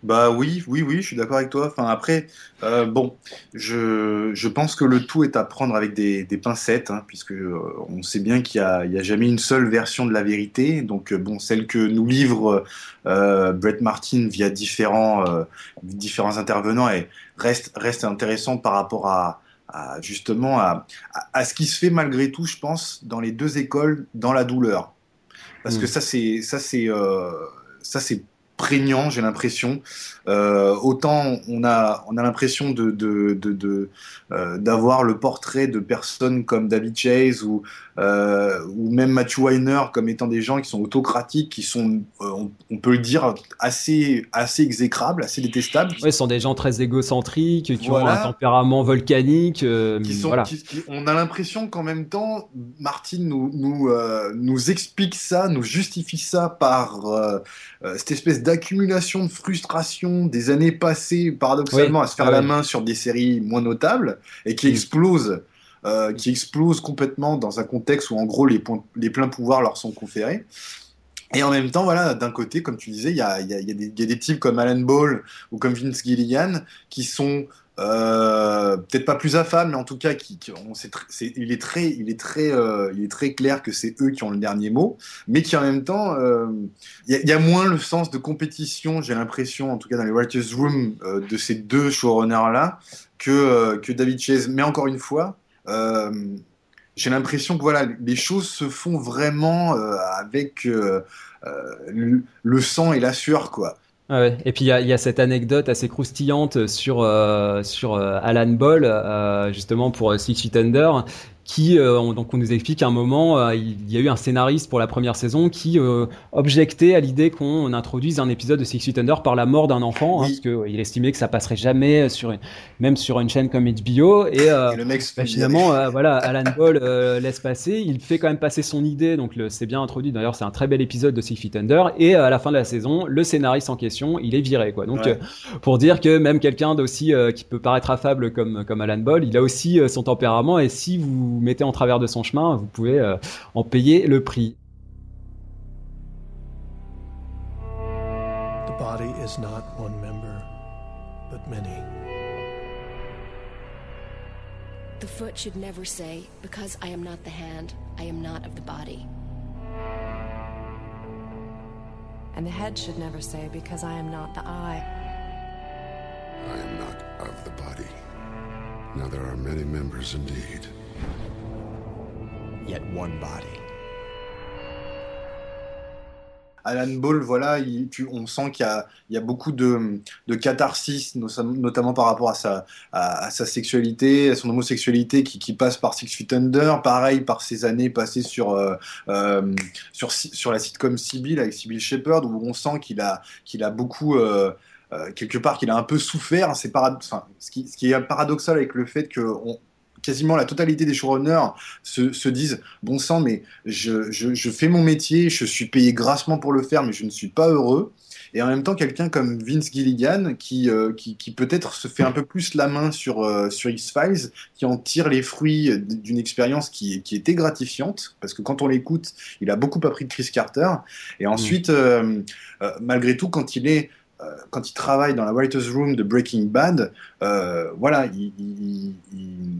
Bah oui, oui, oui, je suis d'accord avec toi. Enfin après, euh, bon, je, je pense que le tout est à prendre avec des, des pincettes, hein, puisque euh, on sait bien qu'il y a, a jamais une seule version de la vérité. Donc euh, bon, celle que nous livre Brett Martin via différents différents intervenants et reste reste intéressant par rapport à, à justement à, à, ce qui se fait malgré tout, je pense, dans les deux écoles, dans la douleur, parce que mm. ça c'est ça c'est ça c'est prégnant, j'ai l'impression. Euh, autant on a, on a l'impression de, de, de, euh, d'avoir le portrait de personnes comme David Chase ou, euh, ou même Matthew Weiner comme étant des gens qui sont autocratiques, qui sont, on, peut le dire, assez, assez exécrables, assez détestables. Oui, ce sont des gens très égocentriques, qui ont un tempérament volcanique. Qui sont, on a l'impression qu'en même temps, Martine nous, nous, nous explique ça, nous justifie ça par cette espèce d'accumulation de frustration des années passées, paradoxalement, à se faire la main sur des séries moins notables et qui mm. explosent. Euh, qui explosent complètement dans un contexte où en gros les, les pleins pouvoirs leur sont conférés. Et en même temps, voilà, d'un côté, comme tu disais, il y a, y, a, y, y a, des types comme Alan Ball ou comme Vince Gilligan qui sont euh, peut-être pas plus affable, mais en tout cas, qui, il est très, il est très, euh, il est très clair que c'est eux qui ont le dernier mot, mais qui en même temps, euh, il y, y, a moins le sens de compétition, j'ai l'impression, en tout cas dans les Writers Room, euh, de ces deux showrunners là, que euh, que David Chase. Mais encore une fois, j'ai l'impression que voilà, les choses se font vraiment avec le sang et la sueur, quoi. Ouais. Et puis il y, a, cette anecdote assez croustillante sur euh, sur euh, Alan Ball, euh, justement pour Six Feet Under, qui euh, on, donc on nous explique à un moment euh, il y a eu un scénariste pour la première saison qui euh, objectait à l'idée qu'on introduise un épisode de Six Feet Under par la mort d'un enfant hein, parce que il estimait que ça passerait jamais sur une, même sur une chaîne comme HBO et, et le mec finalement voilà Alan Ball laisse passer. Il fait quand même passer son idée donc c'est bien introduit. D'ailleurs c'est un très bel épisode de Six Feet Under. Et à la fin de la saison le scénariste en question il est viré quoi. Donc pour dire que même quelqu'un d'aussi qui peut paraître affable comme comme Alan Ball il a aussi son tempérament. Et si vous vous mettez en travers de son chemin, vous pouvez euh, en payer le prix. The body is not one member, but many. The foot should never say, because I am not the hand, I am not of the body. And the head should never say, because I am not the eye. I am not of the body. Now there are many members indeed. Alan Ball, voilà, on sent qu'il y, a, beaucoup de, catharsis, notamment par rapport à sa, à, sa sexualité, à son homosexualité qui, passe par Six Feet Under, pareil par ses années passées sur, euh, euh, la sitcom Sibyl avec Sibyl Shepard, où on sent qu'il a, beaucoup. Euh, quelque part qu'il a un peu souffert, ce, qui, ce, qui, est paradoxal avec le fait que quasiment la totalité des showrunners se, se disent bon sang, mais je, je, fais mon métier, je suis payé grassement pour le faire, mais je ne suis pas heureux. Et en même temps, quelqu'un comme Vince Gilligan, qui, euh, qui, qui peut-être se fait un peu plus la main sur, euh, sur X-Files, qui en tire les fruits d'une expérience qui, qui, était gratifiante, parce que quand on l'écoute, il a beaucoup appris de Chris Carter. Et ensuite, mm. euh, malgré tout, quand il est quand il travaille dans la writer's room de Breaking Bad, euh, voilà, il,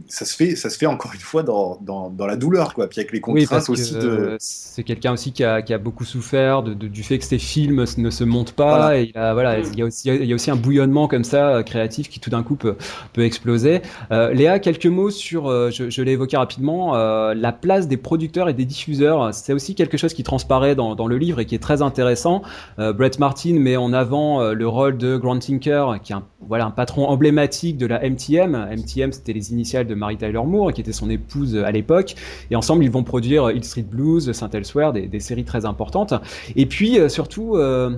ça, se fait, ça se fait encore une fois dans, dans, la douleur, quoi. Puis avec les contraintes aussi de. C'est quelqu'un aussi qui a, qui a, beaucoup souffert de, du fait que ses films ne se montent pas. Et il, a, voilà, il, y a aussi, il y a aussi un bouillonnement comme ça, euh, créatif, qui tout d'un coup peut, peut exploser. Euh, Léa, quelques mots sur, je, je l'ai évoqué rapidement, la place des producteurs et des diffuseurs. C'est aussi quelque chose qui transparaît dans, dans, le livre et qui est très intéressant. Brett Martin met en avant le rôle de Grant Tinker, qui est un, voilà, un patron emblématique de la MTM. MTM, c'était les initiales de Mary Tyler Moore, qui était son épouse à l'époque. Et ensemble, ils vont produire Hill Street Blues, Saint Elsewhere, des, séries très importantes. Et puis, euh, surtout, euh,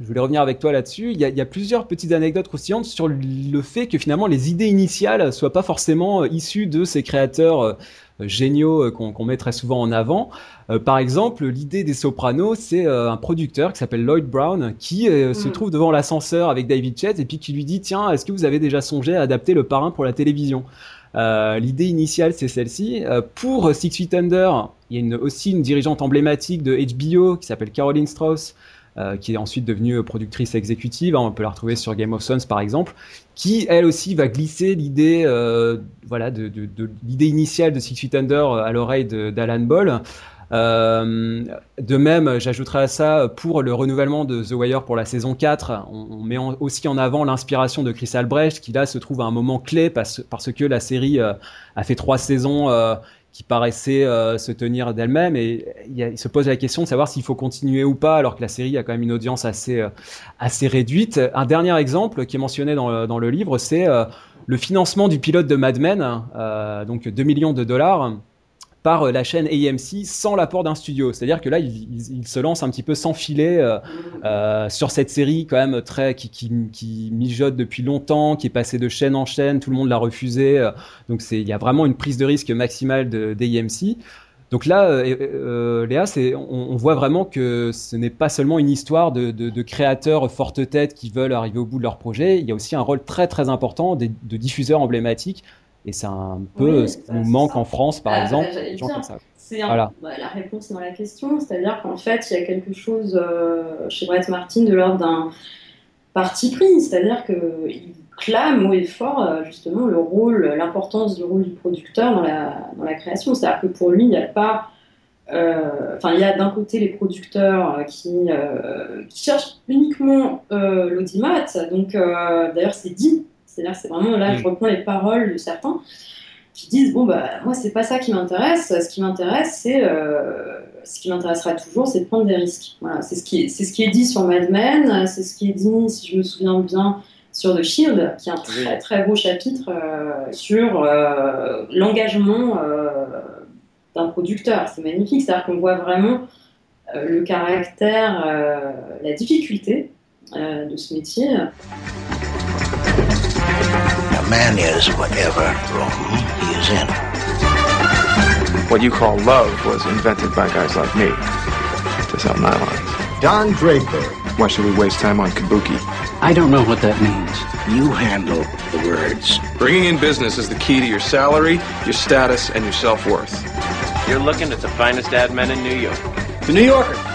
je voulais revenir avec toi là-dessus. Il, y, a, plusieurs petites anecdotes croustillantes sur le fait que finalement les idées initiales soient pas forcément euh, issues de ces créateurs géniaux qu'on met très souvent en avant. Euh, par exemple, l'idée des Sopranos, c'est euh, un producteur qui s'appelle Lloyd Brown qui euh, se mm. trouve devant l'ascenseur avec David Chet et puis qui lui dit tiens, est-ce que vous avez déjà songé à adapter le parrain pour la télévision? L'idée initiale, c'est celle-ci. pour Six Feet Under, il y a aussi une dirigeante emblématique de HBO qui s'appelle Caroline Strauss. qui est ensuite devenue productrice exécutive, hein, on peut la retrouver sur Game of Thrones par exemple, qui elle aussi va glisser l'idée, voilà, de, de l'idée initiale de Six Feet Under à l'oreille d'Alan Ball. Euh, de même, j'ajouterai à ça, pour le renouvellement de The Wire pour la saison 4, on, met aussi en avant l'inspiration de Chris Albrecht, qui là se trouve à un moment clé parce, parce que la série euh, a fait trois saisons euh, qui paraissaient se tenir d'elle-même et il, se pose la question de savoir s'il faut continuer ou pas alors que la série a quand même une audience assez, assez réduite. Un dernier exemple qui est mentionné dans, dans le livre, c'est le financement du pilote de Mad Men, donc 2 millions de dollars par euh, la chaîne AMC sans l'apport d'un studio. C'est-à-dire que là, il, se lance un petit peu sans filet euh, euh, sur cette série quand même très qui, mijote depuis longtemps, qui est passée de chaîne en chaîne, tout le monde l'a refusé. Donc c'est il y a vraiment une prise de risque maximale d'AMC. Donc là, euh, Léa, on, voit vraiment que ce n'est pas seulement une histoire de, créateurs forte tête qui veulent arriver au bout de leur projet. Il y a aussi un rôle très très important de diffuseurs emblématiques et c'est un peu ce qui nous manque en France, par ah, exemple. C'est voilà. bah, la réponse dans la question, c'est-à-dire qu'en fait, il y a quelque chose euh, chez Brett Martin de l'ordre d'un parti pris, c'est-à-dire qu'il clame haut et fort euh, justement le rôle, l'importance du rôle du producteur dans la, dans la création. C'est-à-dire que pour lui, il n'y a pas euh, Enfin, il y a d'un côté les producteurs qui, qui cherchent uniquement l'audimat. Donc, d'ailleurs, c'est dit c'est-à-dire, c'est vraiment là, je mm. reprends les paroles de certains qui disent bon bah moi c'est pas ça qui m'intéresse. Ce qui m'intéresse, c'est euh, ce qui m'intéressera toujours, c'est de prendre des risques. Voilà, c'est ce qui est, c'est ce qui est dit sur Mad Men, c'est ce qui est dit, si je me souviens bien, sur The Shield, qui est un très très beau chapitre euh, sur euh, l'engagement d'un producteur. C'est magnifique, c'est-à-dire qu'on voit vraiment le caractère, la difficulté de ce métier. A man is whatever room he is in. What you call love was invented by guys like me to sell nylons. Don Draper. Why should we waste time on kabuki? I don't know what that means. You handle the words. Bringing in business is the key to your salary, your status, and your self-worth. You're looking at the finest ad men in New York. The New Yorker.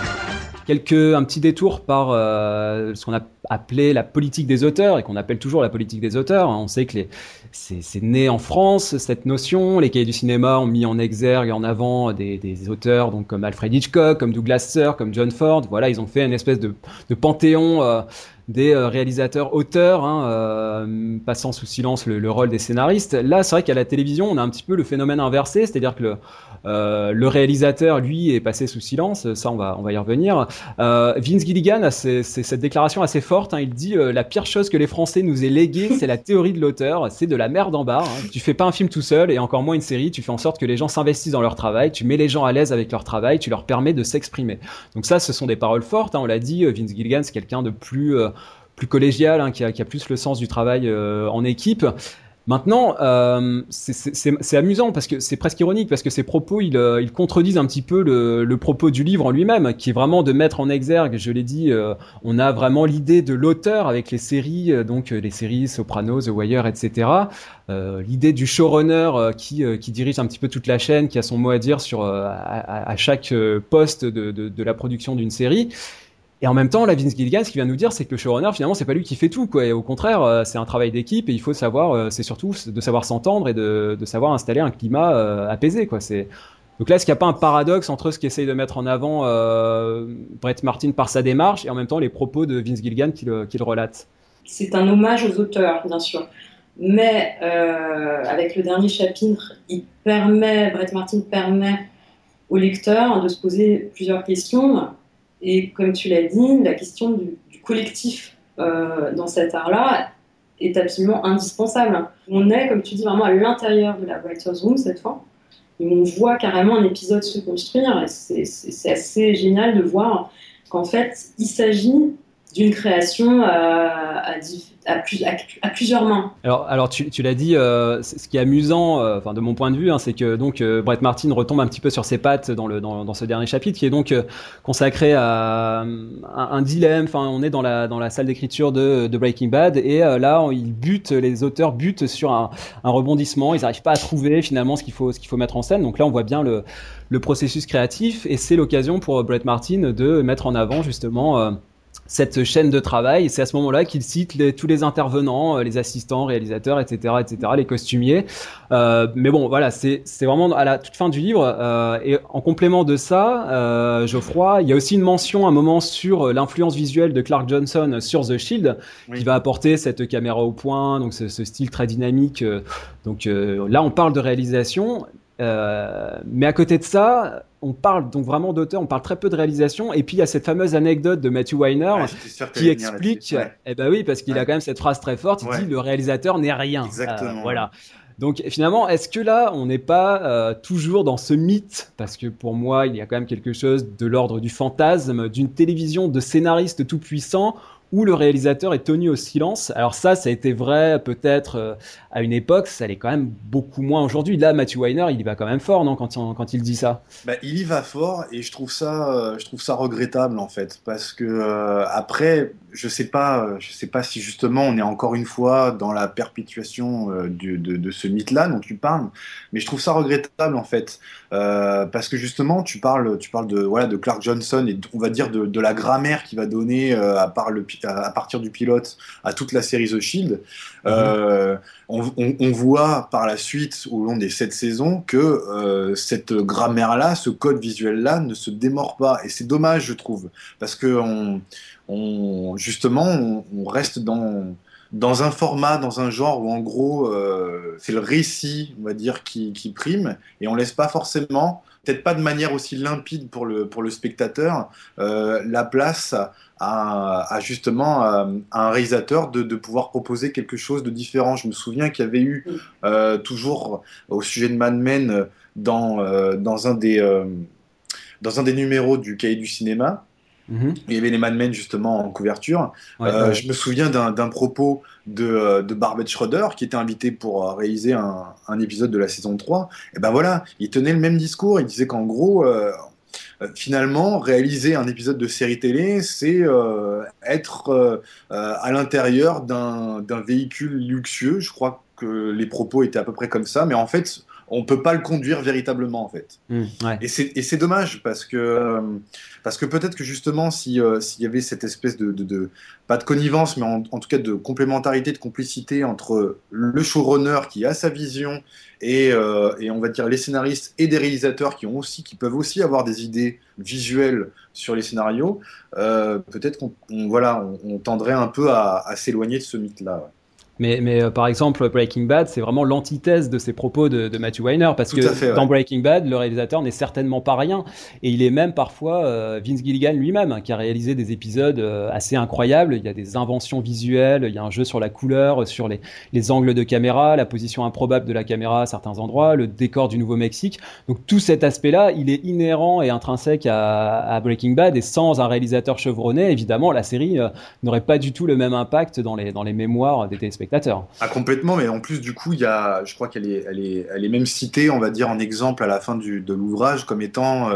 Quelques, un petit détour par euh, ce qu'on a appelé la politique des auteurs et qu'on appelle toujours la politique des auteurs. On sait que c'est né en France cette notion. Les cahiers du cinéma ont mis en exergue, en avant des, auteurs donc comme Alfred Hitchcock, comme Douglas Sir, comme John Ford. Voilà, ils ont fait une espèce de, de panthéon. Euh, des euh, réalisateurs auteurs, hein, euh, passant sous silence le, rôle des scénaristes. Là, c'est vrai qu'à la télévision, on a un petit peu le phénomène inversé, c'est-à-dire que le, euh, réalisateur, lui, est passé sous silence. Ça, on va, on va y revenir. Vince Gilligan a cette déclaration assez forte. Hein, il dit la pire chose que les Français nous aient légué, c'est la théorie de l'auteur. C'est de la merde en barre. Hein. Tu fais pas un film tout seul et encore moins une série. Tu fais en sorte que les gens s'investissent dans leur travail. Tu mets les gens à l'aise avec leur travail. Tu leur permets de s'exprimer. Donc ça, ce sont des paroles fortes. On l'a dit. Vince Gilligan, c'est quelqu'un de plus plus collégial, hein, qui, a, plus le sens du travail euh, en équipe. Maintenant, euh, c'est amusant parce que c'est presque ironique parce que ces propos, ils, euh, contredisent un petit peu le, propos du livre en lui-même, qui est vraiment de mettre en exergue, je l'ai dit, on a vraiment l'idée de l'auteur avec les séries, donc les séries Sopranos, The Wire, etc. l'idée du showrunner qui, qui dirige un petit peu toute la chaîne, qui a son mot à dire sur à, chaque poste de, de la production d'une série. Et en même temps, la Vince Gilligan, ce qu'il vient nous dire, c'est que le showrunner, finalement, c'est pas lui qui fait tout, quoi. Au contraire, euh, c'est un travail d'équipe et il faut savoir, euh, c'est surtout de savoir s'entendre et de, savoir installer un climat euh, apaisé, quoi. Donc là, est-ce qu'il n'y a pas un paradoxe entre ce qu'essaye de mettre en avant Brett Martin par sa démarche et en même temps les propos de Vince Gilligan qui le, relate C'est un hommage aux auteurs, bien sûr. Mais avec le dernier chapitre, il permet, Brett Martin permet au lecteur de se poser plusieurs questions et comme tu l'as dit, la question du, collectif euh, dans cet art-là est absolument indispensable. On est, comme tu dis, vraiment à l'intérieur de la Writer's Room cette fois. Et on voit carrément un épisode se construire. C'est assez génial de voir qu'en fait, il s'agit d'une création à, à, plusieurs mains. Alors, alors tu, tu l'as dit, euh, ce qui est amusant, euh, de mon point de vue, hein, c'est que donc euh, Brett Martin retombe un petit peu sur ses pattes dans, le, dans, dans ce dernier chapitre, qui est donc consacré à un, dilemme. Enfin, on est dans la, dans la salle d'écriture de, Breaking Bad, et là, il bute, les auteurs butent sur un, un rebondissement. Ils n'arrivent pas à trouver finalement ce qu'il faut, ce qu'il faut mettre en scène. Donc là, on voit bien le, le processus créatif, et c'est l'occasion pour Brett Martin de mettre en avant justement cette chaîne de travail. C'est à ce moment-là qu'il cite les, tous les intervenants, euh, les assistants, réalisateurs, etc., etc., les costumiers. Euh, mais bon, voilà, c'est vraiment à la toute fin du livre. Euh, et en complément de ça, euh, Geoffroy, il y a aussi une mention, un moment sur l'influence visuelle de Clark Johnson sur The Shield, qui va apporter cette caméra au point, donc ce, ce style très dynamique. donc là, on parle de réalisation. Euh, mais à côté de ça, on parle donc vraiment d'auteur, on parle très peu de réalisation. Et puis il y a cette fameuse anecdote de Matthew Weiner qui explique, eh ben oui, parce qu'il a quand même cette phrase très forte, il dit le réalisateur n'est rien. Exactement. Euh, voilà. Donc finalement, est-ce que là, on n'est pas euh, toujours dans ce mythe? Parce que pour moi, il y a quand même quelque chose de l'ordre du fantasme d'une télévision de scénaristes tout puissants où le réalisateur est tenu au silence. Alors ça, ça a été vrai peut-être euh, à une époque, ça l'est quand même beaucoup moins aujourd'hui. Là, Matthew Weiner, il y va quand même fort, non, quand, il dit ça? Bah, Il y va fort et je trouve ça, euh, je trouve ça regrettable en fait, parce que euh, après, je sais pas, je sais pas si justement on est encore une fois dans la perpétuation de, ce mythe-là dont tu parles, mais je trouve ça regrettable en fait, parce que justement, tu parles, tu parles de voilà de Clark Johnson et on va dire de, la grammaire qui va donner à part le à, partir du pilote à toute la série The Shield. Euh, on, voit par la suite, au long des sept saisons, que euh, cette grammaire-là, ce code visuel-là ne se démord pas. Et c'est dommage, je trouve, parce que on, justement, on, reste dans dans un format, dans un genre où en gros euh, c'est le récit, on va dire, qui, qui, prime, et on laisse pas forcément, peut-être pas de manière aussi limpide pour le, pour le spectateur, euh, la place à, justement euh, un réalisateur de, pouvoir proposer quelque chose de différent. Je me souviens qu'il y avait eu euh, toujours au sujet de Mad Men dans, euh, dans, un des, dans un des numéros du cahier du cinéma. Mhm. Il y avait les Mad Men justement en couverture. Je me souviens d'un propos de, de Barbet Schroeder qui était invité pour réaliser un, un, épisode de la saison 3. Et ben voilà, il tenait le même discours. Il disait qu'en gros, euh, finalement, réaliser un épisode de série télé, c'est euh, être euh, à l'intérieur d'un véhicule luxueux. Je crois que les propos étaient à peu près comme ça, mais en fait, on peut pas le conduire véritablement en fait. Mmh, ouais. Et c'est et c'est dommage parce que euh, parce que peut-être que justement si euh, s'il y avait cette espèce de, de, de- pas de connivence mais en, en tout cas de complémentarité de complicité entre le showrunner qui a sa vision et euh, et on va dire les scénaristes et des réalisateurs qui ont aussi qui peuvent aussi avoir des idées visuelles sur les scénarios, peut-être qu'on on- voilà on, on tendrait un peu à, à s'éloigner de ce mythe là. Mais, mais euh, par exemple, Breaking Bad, c'est vraiment l'antithèse de ces propos de, de Matthew Weiner, parce Tout que à fait, ouais. dans Breaking Bad, le réalisateur n'est certainement pas rien, et il est même parfois euh, Vince Gilligan lui-même, hein, qui a réalisé des épisodes euh, assez incroyables. Il y a des inventions visuelles, il y a un jeu sur la couleur, sur les, les angles de caméra, la position improbable de la caméra à certains endroits, le décor du Nouveau-Mexique. Donc tout cet aspect-là, il est inhérent et intrinsèque à, à Breaking Bad, et sans un réalisateur chevronné, évidemment, la série euh, n'aurait pas du tout le même impact dans les, dans les mémoires des téléspectateurs. Ah, complètement, mais en plus, du coup, il y a, je crois qu'elle est, elle est, elle est même citée, on va dire, en exemple à la fin de l'ouvrage comme étant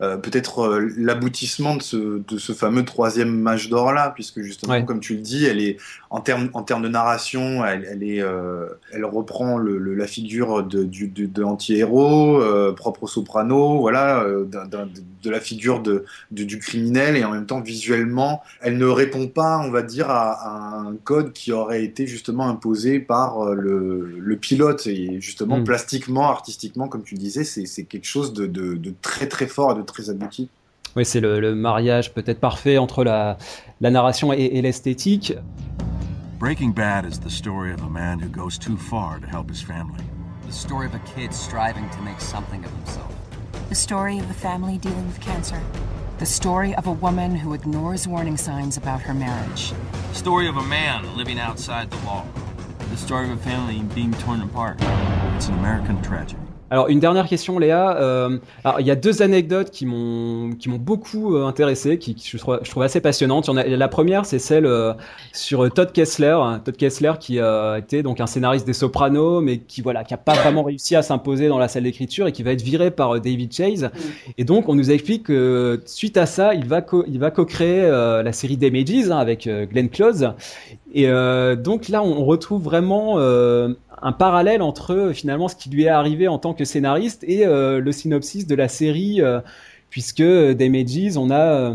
euh, peut-être euh, l'aboutissement de ce, de ce fameux troisième match d'or là, puisque justement, Ouais. comme tu le dis, elle est en termes, en termes de narration, elle, elle est, euh, elle reprend le, le- la figure de, du, de, de anti-héros, propre au soprano, voilà, de, de la figure de, du, du criminel, et en même temps, visuellement, elle ne répond pas, on va dire, à, à un code qui aurait été justement imposé par le, le pilote. Et justement, Mm. plastiquement, artistiquement, comme tu le disais, c'est c'est quelque chose de, de, de très très fort et de très abouti. Oui, c'est le, le mariage peut-être parfait entre la, la narration et, et l'esthétique. Breaking Bad is the story of a man who goes too far to help his family. The story of a kid striving to make something of himself. The story of a family dealing with cancer. The story of a woman who ignores warning signs about her marriage. The story of a man living outside the law. The story of a family being torn apart. It's an American tragedy. Alors une dernière question, Léa. Euh, alors il y a deux anecdotes qui m'ont qui m'ont beaucoup euh, intéressé, qui, qui je, trouve, je trouve assez passionnantes. Il y en a- la première, c'est celle euh, sur Todd Kessler. hein. Todd Kessler qui a été donc un scénariste des Sopranos, mais qui voilà, qui a pas vraiment réussi à s'imposer dans la salle d'écriture et qui va être viré par euh, David Chase. Et donc on nous explique que suite à ça, il va co- il va co-créer euh, la série Damages hein, avec euh, Glenn Close. Et euh, donc là, on retrouve vraiment euh, un parallèle entre euh, finalement ce qui lui est arrivé en tant que scénariste et euh, le synopsis de la série, euh, puisque euh, Damages, on a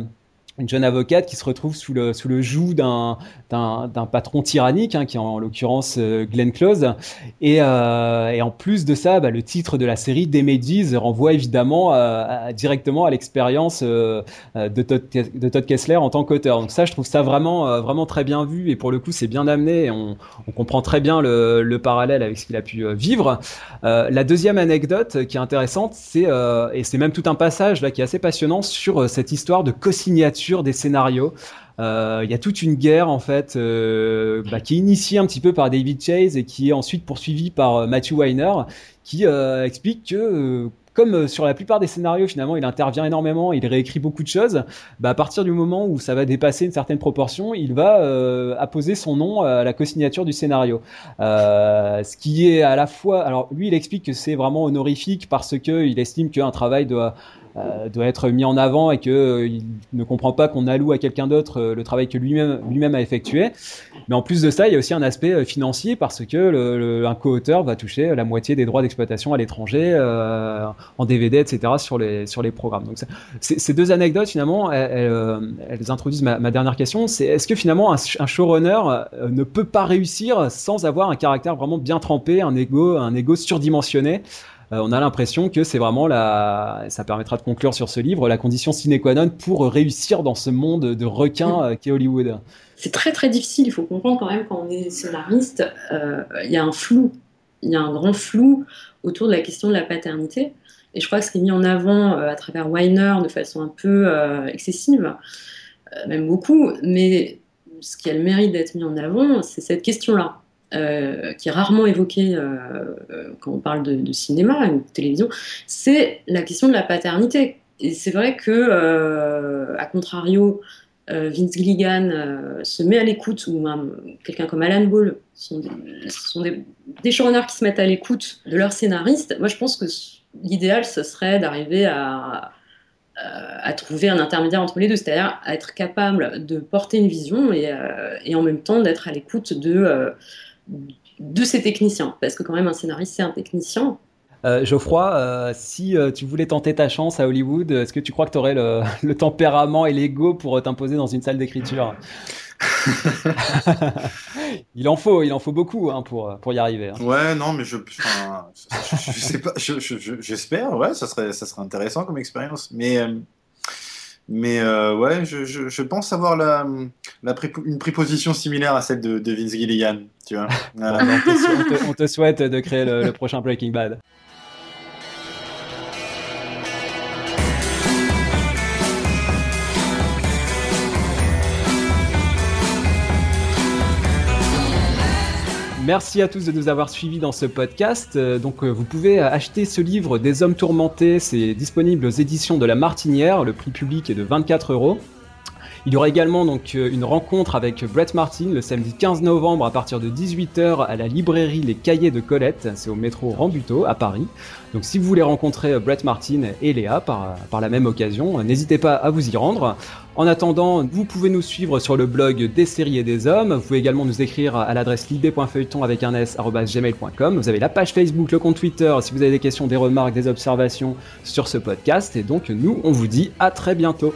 une jeune avocate qui se retrouve sous le joug d'un, d'un, patron tyrannique, hein, qui est en l'occurrence euh, Close. Et, euh, et en plus de ça, bah, le titre de la série Damages renvoie évidemment à- directement à l'expérience euh, euh, de, Todd, Kessler en tant qu'auteur. Donc ça, je trouve ça vraiment, euh, vraiment très bien vu et pour le coup, c'est bien amené. On, comprend très bien le, le parallèle avec ce qu'il a pu euh, vivre. Euh, la deuxième anecdote qui est intéressante, c'est euh, et c'est même tout un passage là qui est assez passionnant sur euh, cette histoire de co-signature des scénarios. Euh, Il y a toute une guerre en fait euh, bah, qui est initiée un petit peu par David Chase et qui est ensuite poursuivie par euh, Matthew Weiner, qui explique que comme sur la plupart des scénarios, finalement, il intervient énormément, il réécrit beaucoup de choses. Bah, à partir du moment où ça va dépasser une certaine proportion, il va apposer son nom à la co-signature du scénario. Ce qui est à la fois, alors lui, il explique que c'est vraiment honorifique parce que il estime qu'un travail doit euh, doit être mis en avant et que euh, ne comprend pas qu'on alloue à quelqu'un d'autre euh, le travail que lui-même lui-même a effectué. Mais en plus de ça, il y a aussi un aspect euh, financier parce que le, le- un co-auteur va toucher la moitié des droits d'exploitation à l'étranger, en DVD, etc. sur les sur les programmes. Donc ces deux anecdotes finalement, elles, elles, introduisent ma, ma dernière question. C'est est-ce que finalement un, un showrunner ne peut pas réussir sans avoir un caractère vraiment bien trempé, un ego un ego surdimensionné? Euh, on a l'impression que c'est vraiment la, ça permettra de conclure sur ce livre, la condition sine qua non pour réussir dans ce monde de requins euh, qu'est Hollywood. C'est très très difficile, il faut comprendre quand même quand on est scénariste, euh, il y a un flou, il y a un grand flou autour de la question de la paternité. Et je crois que ce qui est mis en avant à travers Weiner de façon un peu excessive, même beaucoup, mais ce qui a le mérite d'être mis en avant, c'est cette question-là, euh, qui est rarement évoquée euh, euh, quand on parle de, cinéma ou de télévision, c'est la question de la paternité. Et c'est vrai que, euh, à contrario, Vince Gilligan se met à l'écoute, ou un- quelqu'un comme Alan Ball, ce sont, des, showrunners qui se mettent à l'écoute de leurs scénaristes. Moi, je pense que l'idéal, ce serait d'arriver à, trouver un intermédiaire entre les deux, c'est-à-dire à être capable de porter une vision et, en même temps d'être à l'écoute de, de ces techniciens. Parce que quand même, un scénariste, c'est un technicien. Euh, Geoffroy, euh, si euh, tu voulais tenter ta chance à Hollywood, est-ce que tu crois que tu aurais le, le, tempérament et l'ego pour t'imposer dans une salle d'écriture? Il en faut, il en faut beaucoup hein, pour, pour y arriver. Hein. Ouais, non, mais je, je, je sais pas, j'espère, ouais, ça serait, ça serait intéressant comme expérience. Mais, mais euh, ouais, je, je, je, pense avoir la, la une préposition similaire à celle de, de Vince Gilligan, tu vois. On, te, on, te, souhaite de créer le, le prochain Breaking Bad. Merci à tous de nous avoir suivis dans ce podcast. Euh, donc, euh, vous pouvez acheter ce livre Des Hommes Tourmentés. C'est disponible aux éditions de La Martinière. Le prix public est de 24 euros. Il y aura également donc euh, une rencontre avec Brett Martin le samedi 15 novembre à partir de 18h à la librairie Les Cahiers de Colette, c'est au métro Rambuteau à Paris. Donc si vous voulez rencontrer Brett Martin et Léa par, par la même occasion, n'hésitez pas à vous y rendre. En attendant, vous pouvez nous suivre sur le blog des séries et des hommes. Vous pouvez également nous écrire à l'adresse libé.feuilleton avec un. Vous avez la page Facebook, le compte Twitter si vous avez des questions, des remarques, des observations sur ce podcast. Et donc nous, on vous dit à très bientôt.